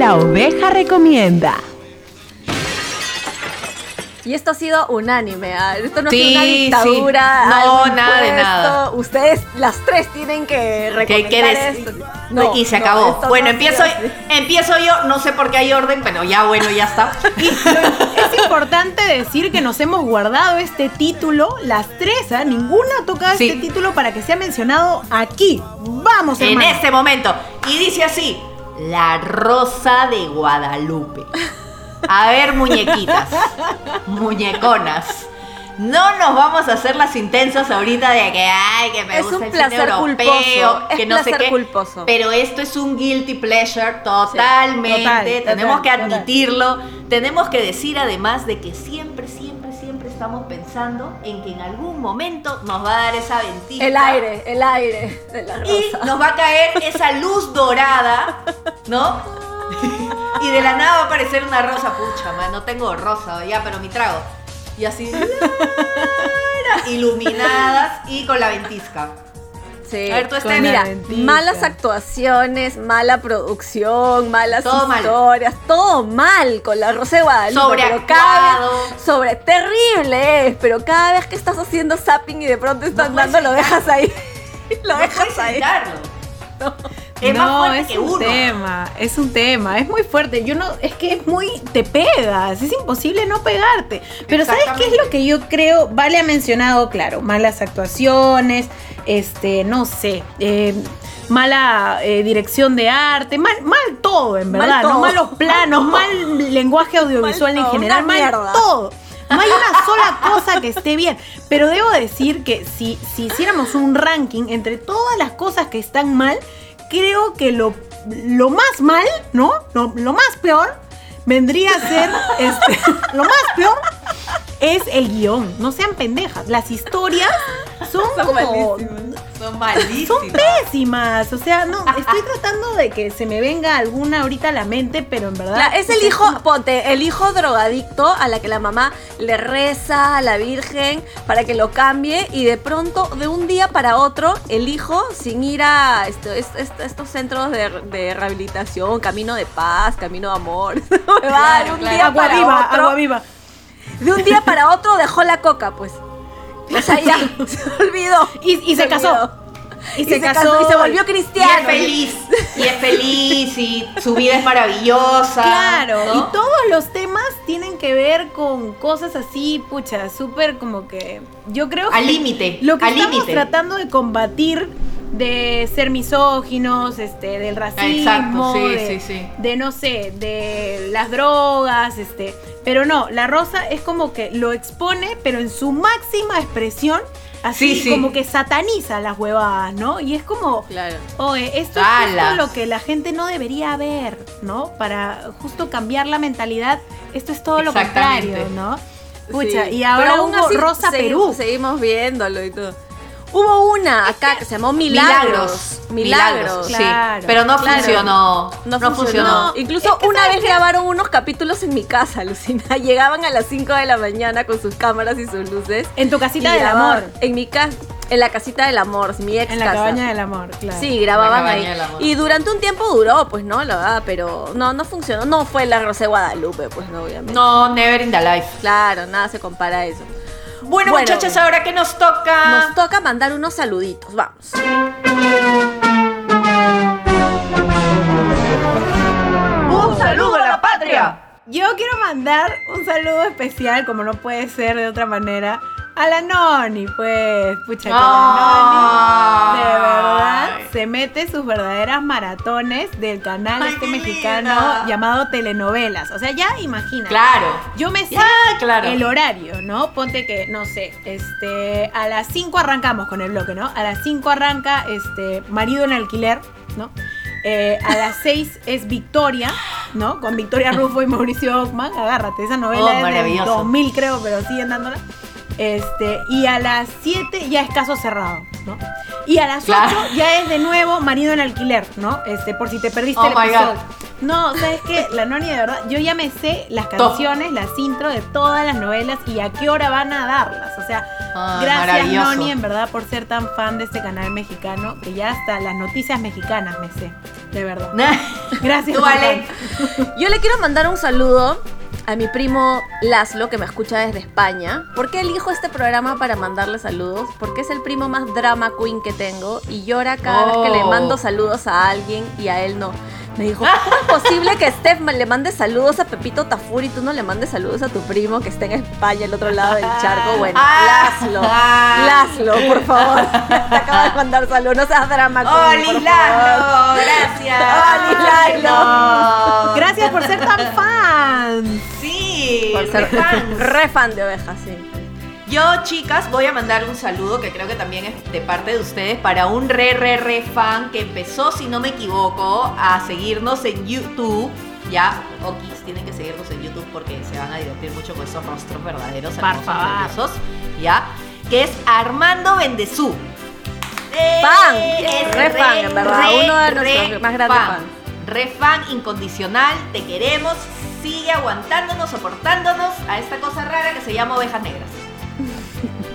[SPEAKER 2] La oveja recomienda.
[SPEAKER 1] Y esto ha sido unánime, ¿ah? esto no
[SPEAKER 3] Sí,
[SPEAKER 1] es una
[SPEAKER 3] sí.
[SPEAKER 1] dictadura.
[SPEAKER 3] No, nada de nada.
[SPEAKER 1] Ustedes, las tres, tienen que recomendar
[SPEAKER 3] des-
[SPEAKER 1] esto. No,
[SPEAKER 3] y se acabó. bueno,
[SPEAKER 1] no
[SPEAKER 3] empiezo, empiezo yo, no sé por qué hay orden, pero ya bueno, ya está.
[SPEAKER 2] Y es importante decir que nos hemos guardado este título, las tres, ¿ah? ninguna ha tocado
[SPEAKER 3] Sí.
[SPEAKER 2] este título para que sea mencionado aquí. Vamos,
[SPEAKER 3] en
[SPEAKER 2] hermano.
[SPEAKER 3] este momento. Y dice así: La Rosa de Guadalupe. A ver, muñequitas, muñeconas. No nos vamos a hacer las intensas ahorita de que, ay, que me
[SPEAKER 1] Es
[SPEAKER 3] gusta
[SPEAKER 1] un
[SPEAKER 3] el
[SPEAKER 1] placer
[SPEAKER 3] cine europeo,
[SPEAKER 1] culposo, es
[SPEAKER 3] que no sé qué.
[SPEAKER 1] culposo.
[SPEAKER 3] Pero esto es un guilty pleasure totalmente.
[SPEAKER 2] total,
[SPEAKER 3] tenemos
[SPEAKER 2] total,
[SPEAKER 3] que
[SPEAKER 2] total.
[SPEAKER 3] admitirlo. Tenemos que decir además de que siempre, siempre estamos pensando en que en algún momento nos va a dar esa ventisca.
[SPEAKER 1] El aire, el aire de la
[SPEAKER 3] Y nos va a caer esa luz dorada, ¿no? y de la nada va a aparecer una rosa, pucha, man, no tengo rosa, ya, pero mi trago. Y así, iluminadas y con la ventisca.
[SPEAKER 1] Sí.
[SPEAKER 3] A ver, tú, Esther.
[SPEAKER 1] Mira, malas actuaciones, mala producción, malas
[SPEAKER 3] Todo mal.
[SPEAKER 1] historias, todo mal con la Rosa de Guadalupe.
[SPEAKER 3] Sobreactuado.
[SPEAKER 1] vez- sobre terrible es, pero cada vez que estás haciendo zapping y de pronto están
[SPEAKER 3] No
[SPEAKER 1] dando, lo dejas ahí. lo
[SPEAKER 3] No
[SPEAKER 1] dejas ahí.
[SPEAKER 3] evitarlo. Es más
[SPEAKER 2] no,
[SPEAKER 3] fuerte
[SPEAKER 2] es
[SPEAKER 3] que
[SPEAKER 2] un
[SPEAKER 3] uno.
[SPEAKER 2] tema, es un tema, es muy fuerte. Yo no, es que es muy, te pegas, es imposible no pegarte. Pero ¿sabes qué es lo que yo creo? Vale ha mencionado, claro, malas actuaciones, este, no sé, eh, mala eh, dirección de arte, mal, mal todo, en
[SPEAKER 1] Mal
[SPEAKER 2] verdad,
[SPEAKER 1] todo.
[SPEAKER 2] no malos planos, mal lenguaje audiovisual
[SPEAKER 1] Mal
[SPEAKER 2] en general, mal
[SPEAKER 1] mierda.
[SPEAKER 2] todo. No hay una sola cosa que esté bien. Pero debo decir que si, si hiciéramos un ranking entre todas las cosas que están mal, creo que lo, lo más mal, ¿no? Lo, lo más peor vendría a ser, este, lo más peor es el guion. No sean pendejas. Las historias son,
[SPEAKER 1] Son
[SPEAKER 2] como...
[SPEAKER 1] malísimas.
[SPEAKER 3] Son malísimas.
[SPEAKER 2] Son pésimas, o sea, no, estoy tratando de que se me venga alguna ahorita a la mente, pero en verdad...
[SPEAKER 1] Claro, es el hijo, ponte, el hijo drogadicto a la que la mamá le reza a la Virgen para que lo cambie y de pronto, de un día para otro, el hijo, sin ir a esto- est- est- estos centros de, de rehabilitación, camino de paz, camino de amor, va dar un
[SPEAKER 3] claro.
[SPEAKER 1] día
[SPEAKER 2] agua
[SPEAKER 1] para
[SPEAKER 2] viva,
[SPEAKER 1] otro,
[SPEAKER 2] agua viva.
[SPEAKER 1] De un día para otro dejó la coca, pues. O sea, ya, se olvidó.
[SPEAKER 2] Y, y se casó.
[SPEAKER 1] olvidó.
[SPEAKER 2] Y se casó.
[SPEAKER 1] y se volvió
[SPEAKER 3] Y
[SPEAKER 1] cristiano.
[SPEAKER 3] es feliz, y es feliz. bici, su vida es maravillosa.
[SPEAKER 2] Claro,
[SPEAKER 3] ¿no?
[SPEAKER 2] y todos los temas tienen que ver con cosas así, pucha, súper como que yo creo que
[SPEAKER 3] Al límite,
[SPEAKER 2] lo que
[SPEAKER 3] al
[SPEAKER 2] estamos tratando de combatir de ser misóginos, este, del racismo,
[SPEAKER 3] Exacto, sí,
[SPEAKER 2] de,
[SPEAKER 3] sí, sí.
[SPEAKER 2] de, no sé, de las drogas, este, pero no, la rosa es como que lo expone, pero en su máxima expresión, así
[SPEAKER 3] Sí, sí.
[SPEAKER 2] como que sataniza las huevadas, ¿no? Y es como,
[SPEAKER 1] Claro.
[SPEAKER 2] Oye, esto es justo lo que la gente no debería ver, ¿no? Para justo cambiar la mentalidad. Esto es todo lo contrario, ¿no? Pucha, y ahora
[SPEAKER 1] aún
[SPEAKER 2] hubo
[SPEAKER 1] así
[SPEAKER 2] Rosa Perú.
[SPEAKER 1] Seguimos viéndolo y todo. Hubo una acá que se llamó Milagros. Milagros.
[SPEAKER 3] sí.
[SPEAKER 2] Claro,
[SPEAKER 3] Pero no
[SPEAKER 2] claro.
[SPEAKER 3] funcionó.
[SPEAKER 1] No,
[SPEAKER 3] No, funcionó.
[SPEAKER 1] Incluso
[SPEAKER 2] Es que
[SPEAKER 1] una
[SPEAKER 2] ¿sabes
[SPEAKER 1] vez grabaron unos capítulos en mi casa, Lucina. Llegaban a las 5 de la mañana con sus cámaras y sus luces.
[SPEAKER 2] En tu casita del amor.
[SPEAKER 1] En mi casa, en la casita del amor, mi ex
[SPEAKER 2] En la
[SPEAKER 1] casa.
[SPEAKER 2] cabaña del amor, claro.
[SPEAKER 1] Sí, grababan ahí. Y durante un tiempo duró, pues no, la verdad, pero no, no funcionó. No fue la Rosa de Guadalupe, pues no, obviamente.
[SPEAKER 3] No, never in the life.
[SPEAKER 1] Claro, nada se compara a eso.
[SPEAKER 3] Bueno,
[SPEAKER 1] Bueno.
[SPEAKER 3] muchachas, ahora que nos toca.
[SPEAKER 1] Nos toca mandar unos saluditos, vamos.
[SPEAKER 3] Un saludo a la patria.
[SPEAKER 2] Yo quiero mandar un saludo especial, como no puede ser de otra manera, a la Noni, pues. Pucha, que la Noni, de verdad, se mete sus verdaderas maratones del canal
[SPEAKER 3] Ay,
[SPEAKER 2] este mexicano llamado Telenovelas. O sea, ya imagina.
[SPEAKER 3] Claro.
[SPEAKER 2] Yo me sé
[SPEAKER 3] Ya, claro.
[SPEAKER 2] el horario, ¿no? Ponte que, no sé, este, a las 5 arrancamos con el bloque, ¿no? A las 5 arranca este, Marido en Alquiler, ¿no? Eh, a las 6 es Victoria, ¿no? Con Victoria Rufo y Mauricio Ockman. Agárrate, esa novela
[SPEAKER 3] Oh,
[SPEAKER 2] es del
[SPEAKER 3] maravilloso.
[SPEAKER 2] 2000 creo, pero siguen dándola. Este, y a las 7 ya es caso cerrado, ¿no? Y a las 8
[SPEAKER 3] Claro.
[SPEAKER 2] ya es de nuevo marido en alquiler, ¿no? Este, por si te perdiste
[SPEAKER 3] Oh
[SPEAKER 2] el episodio.
[SPEAKER 3] God.
[SPEAKER 2] No, ¿sabes qué? La Noni, de verdad, yo ya me sé las
[SPEAKER 3] Top.
[SPEAKER 2] canciones, las intro de todas las novelas y a qué hora van a darlas. O sea,
[SPEAKER 3] Ay,
[SPEAKER 2] gracias
[SPEAKER 3] maravilloso.
[SPEAKER 2] Noni, en verdad, por ser tan fan de este canal mexicano, que ya hasta las noticias mexicanas me sé, de verdad. Gracias.
[SPEAKER 3] Tú, Ale.
[SPEAKER 1] Yo le quiero mandar un saludo a mi primo Laszlo, que me escucha desde España. ¿Por qué elijo este programa para mandarle saludos? Porque es el primo más drama queen que tengo y llora cada vez que le
[SPEAKER 3] Oh.
[SPEAKER 1] mando saludos a alguien y a él no. Me dijo, ¿cómo es posible que Steph le mande saludos a Pepito Tafur y tú no le mandes saludos a tu primo que está en España, al otro lado del charco? Bueno,
[SPEAKER 3] Ah.
[SPEAKER 1] Laszlo,
[SPEAKER 3] Ah.
[SPEAKER 1] Laszlo, por favor. Te acabo de mandar saludos, no seas drama
[SPEAKER 3] ¡Oli. Lalo! ¡Gracias!
[SPEAKER 1] Oli, Lalo.
[SPEAKER 2] Gracias por ser tan fan.
[SPEAKER 3] Sí,
[SPEAKER 1] Por ser
[SPEAKER 3] fans.
[SPEAKER 1] re fan de ovejas, sí.
[SPEAKER 3] Yo, chicas, voy a mandar un saludo que creo que también es de parte de ustedes para un re, re, re fan que empezó, si no me equivoco, a seguirnos en YouTube. Ya, Okis, tienen que seguirnos en YouTube porque se van a divertir mucho con esos rostros verdaderos, hermosos, Ya, que es Armando Bendezú. ¡Eh!
[SPEAKER 1] Fan,
[SPEAKER 3] Es
[SPEAKER 1] re fan, en verdad, uno de nuestros
[SPEAKER 3] re
[SPEAKER 1] más grandes
[SPEAKER 3] fan.
[SPEAKER 1] fans.
[SPEAKER 3] Re fan incondicional, te queremos, sigue aguantándonos, soportándonos a esta cosa rara que se llama ovejas negras.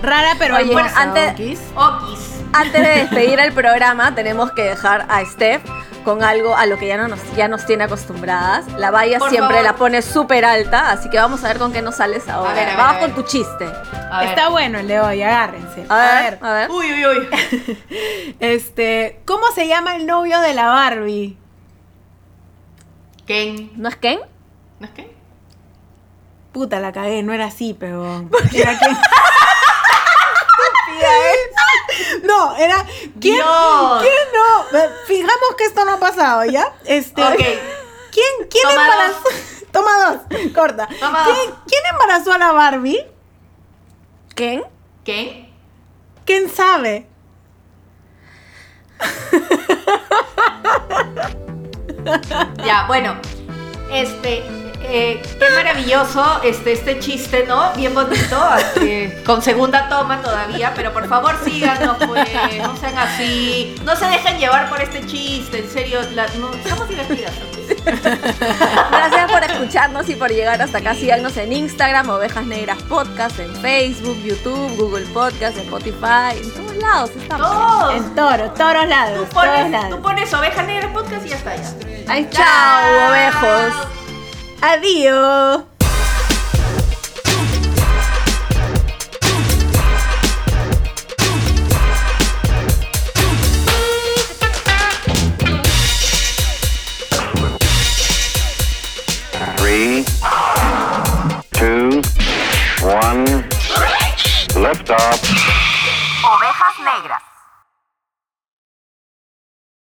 [SPEAKER 2] Rara, pero
[SPEAKER 1] Oye,
[SPEAKER 2] hermosa,
[SPEAKER 1] antes-
[SPEAKER 2] Okis.
[SPEAKER 3] Okis.
[SPEAKER 1] Antes de despedir el programa, tenemos que dejar a Steph con algo a lo que ya, no nos, ya nos tiene acostumbradas. La valla
[SPEAKER 3] Por
[SPEAKER 1] siempre
[SPEAKER 3] favor.
[SPEAKER 1] la pone súper alta, así que vamos a ver con qué nos sales ahora.
[SPEAKER 3] A ver, a ver,
[SPEAKER 1] vamos
[SPEAKER 3] a ver.
[SPEAKER 1] con tu chiste.
[SPEAKER 3] A ver.
[SPEAKER 2] Está bueno el de hoy, agárrense.
[SPEAKER 1] A ver, a ver.
[SPEAKER 3] Uy, uy, uy.
[SPEAKER 2] Este, ¿cómo se llama el novio de la Barbie?
[SPEAKER 3] Ken.
[SPEAKER 1] ¿No es Ken?
[SPEAKER 3] ¿No es Ken?
[SPEAKER 2] Puta, la cagué, no era así, pero. Era quién. No, era. ¿Quién?
[SPEAKER 3] Dios.
[SPEAKER 2] ¿Quién no? Eh, Fijamos que esto no ha pasado, ¿ya? Este.
[SPEAKER 3] Ok.
[SPEAKER 2] ¿Quién, quién
[SPEAKER 3] Toma
[SPEAKER 2] embarazó? Toma dos, corta.
[SPEAKER 3] Toma
[SPEAKER 2] ¿Quién,
[SPEAKER 3] dos.
[SPEAKER 2] quién embarazó a la Barbie?
[SPEAKER 1] ¿Ken?
[SPEAKER 3] ¿Ken?
[SPEAKER 2] ¿Quién sabe?
[SPEAKER 3] Ya, bueno. Este. Eh, qué maravilloso este, este chiste, ¿no? Bien bonito, eh, con segunda toma todavía, pero por favor síganos, pues, no sean así, no se dejen llevar por este chiste, en serio, la- no, estamos divertidas.
[SPEAKER 1] Gracias por escucharnos y por llegar hasta acá. Síganos en Instagram, Ovejas Negras Podcast, en Facebook, YouTube, Google Podcast, Spotify, en todos lados estamos.
[SPEAKER 3] Todos.
[SPEAKER 2] En toro, toros
[SPEAKER 3] Tú
[SPEAKER 2] lados, toros
[SPEAKER 3] pones,
[SPEAKER 2] lados.
[SPEAKER 3] tú pones oveja negra podcast y ya está ya.
[SPEAKER 1] Ay, chao, ovejos.
[SPEAKER 2] Adiós.
[SPEAKER 4] Three, two, one, lift. Ovejas negras.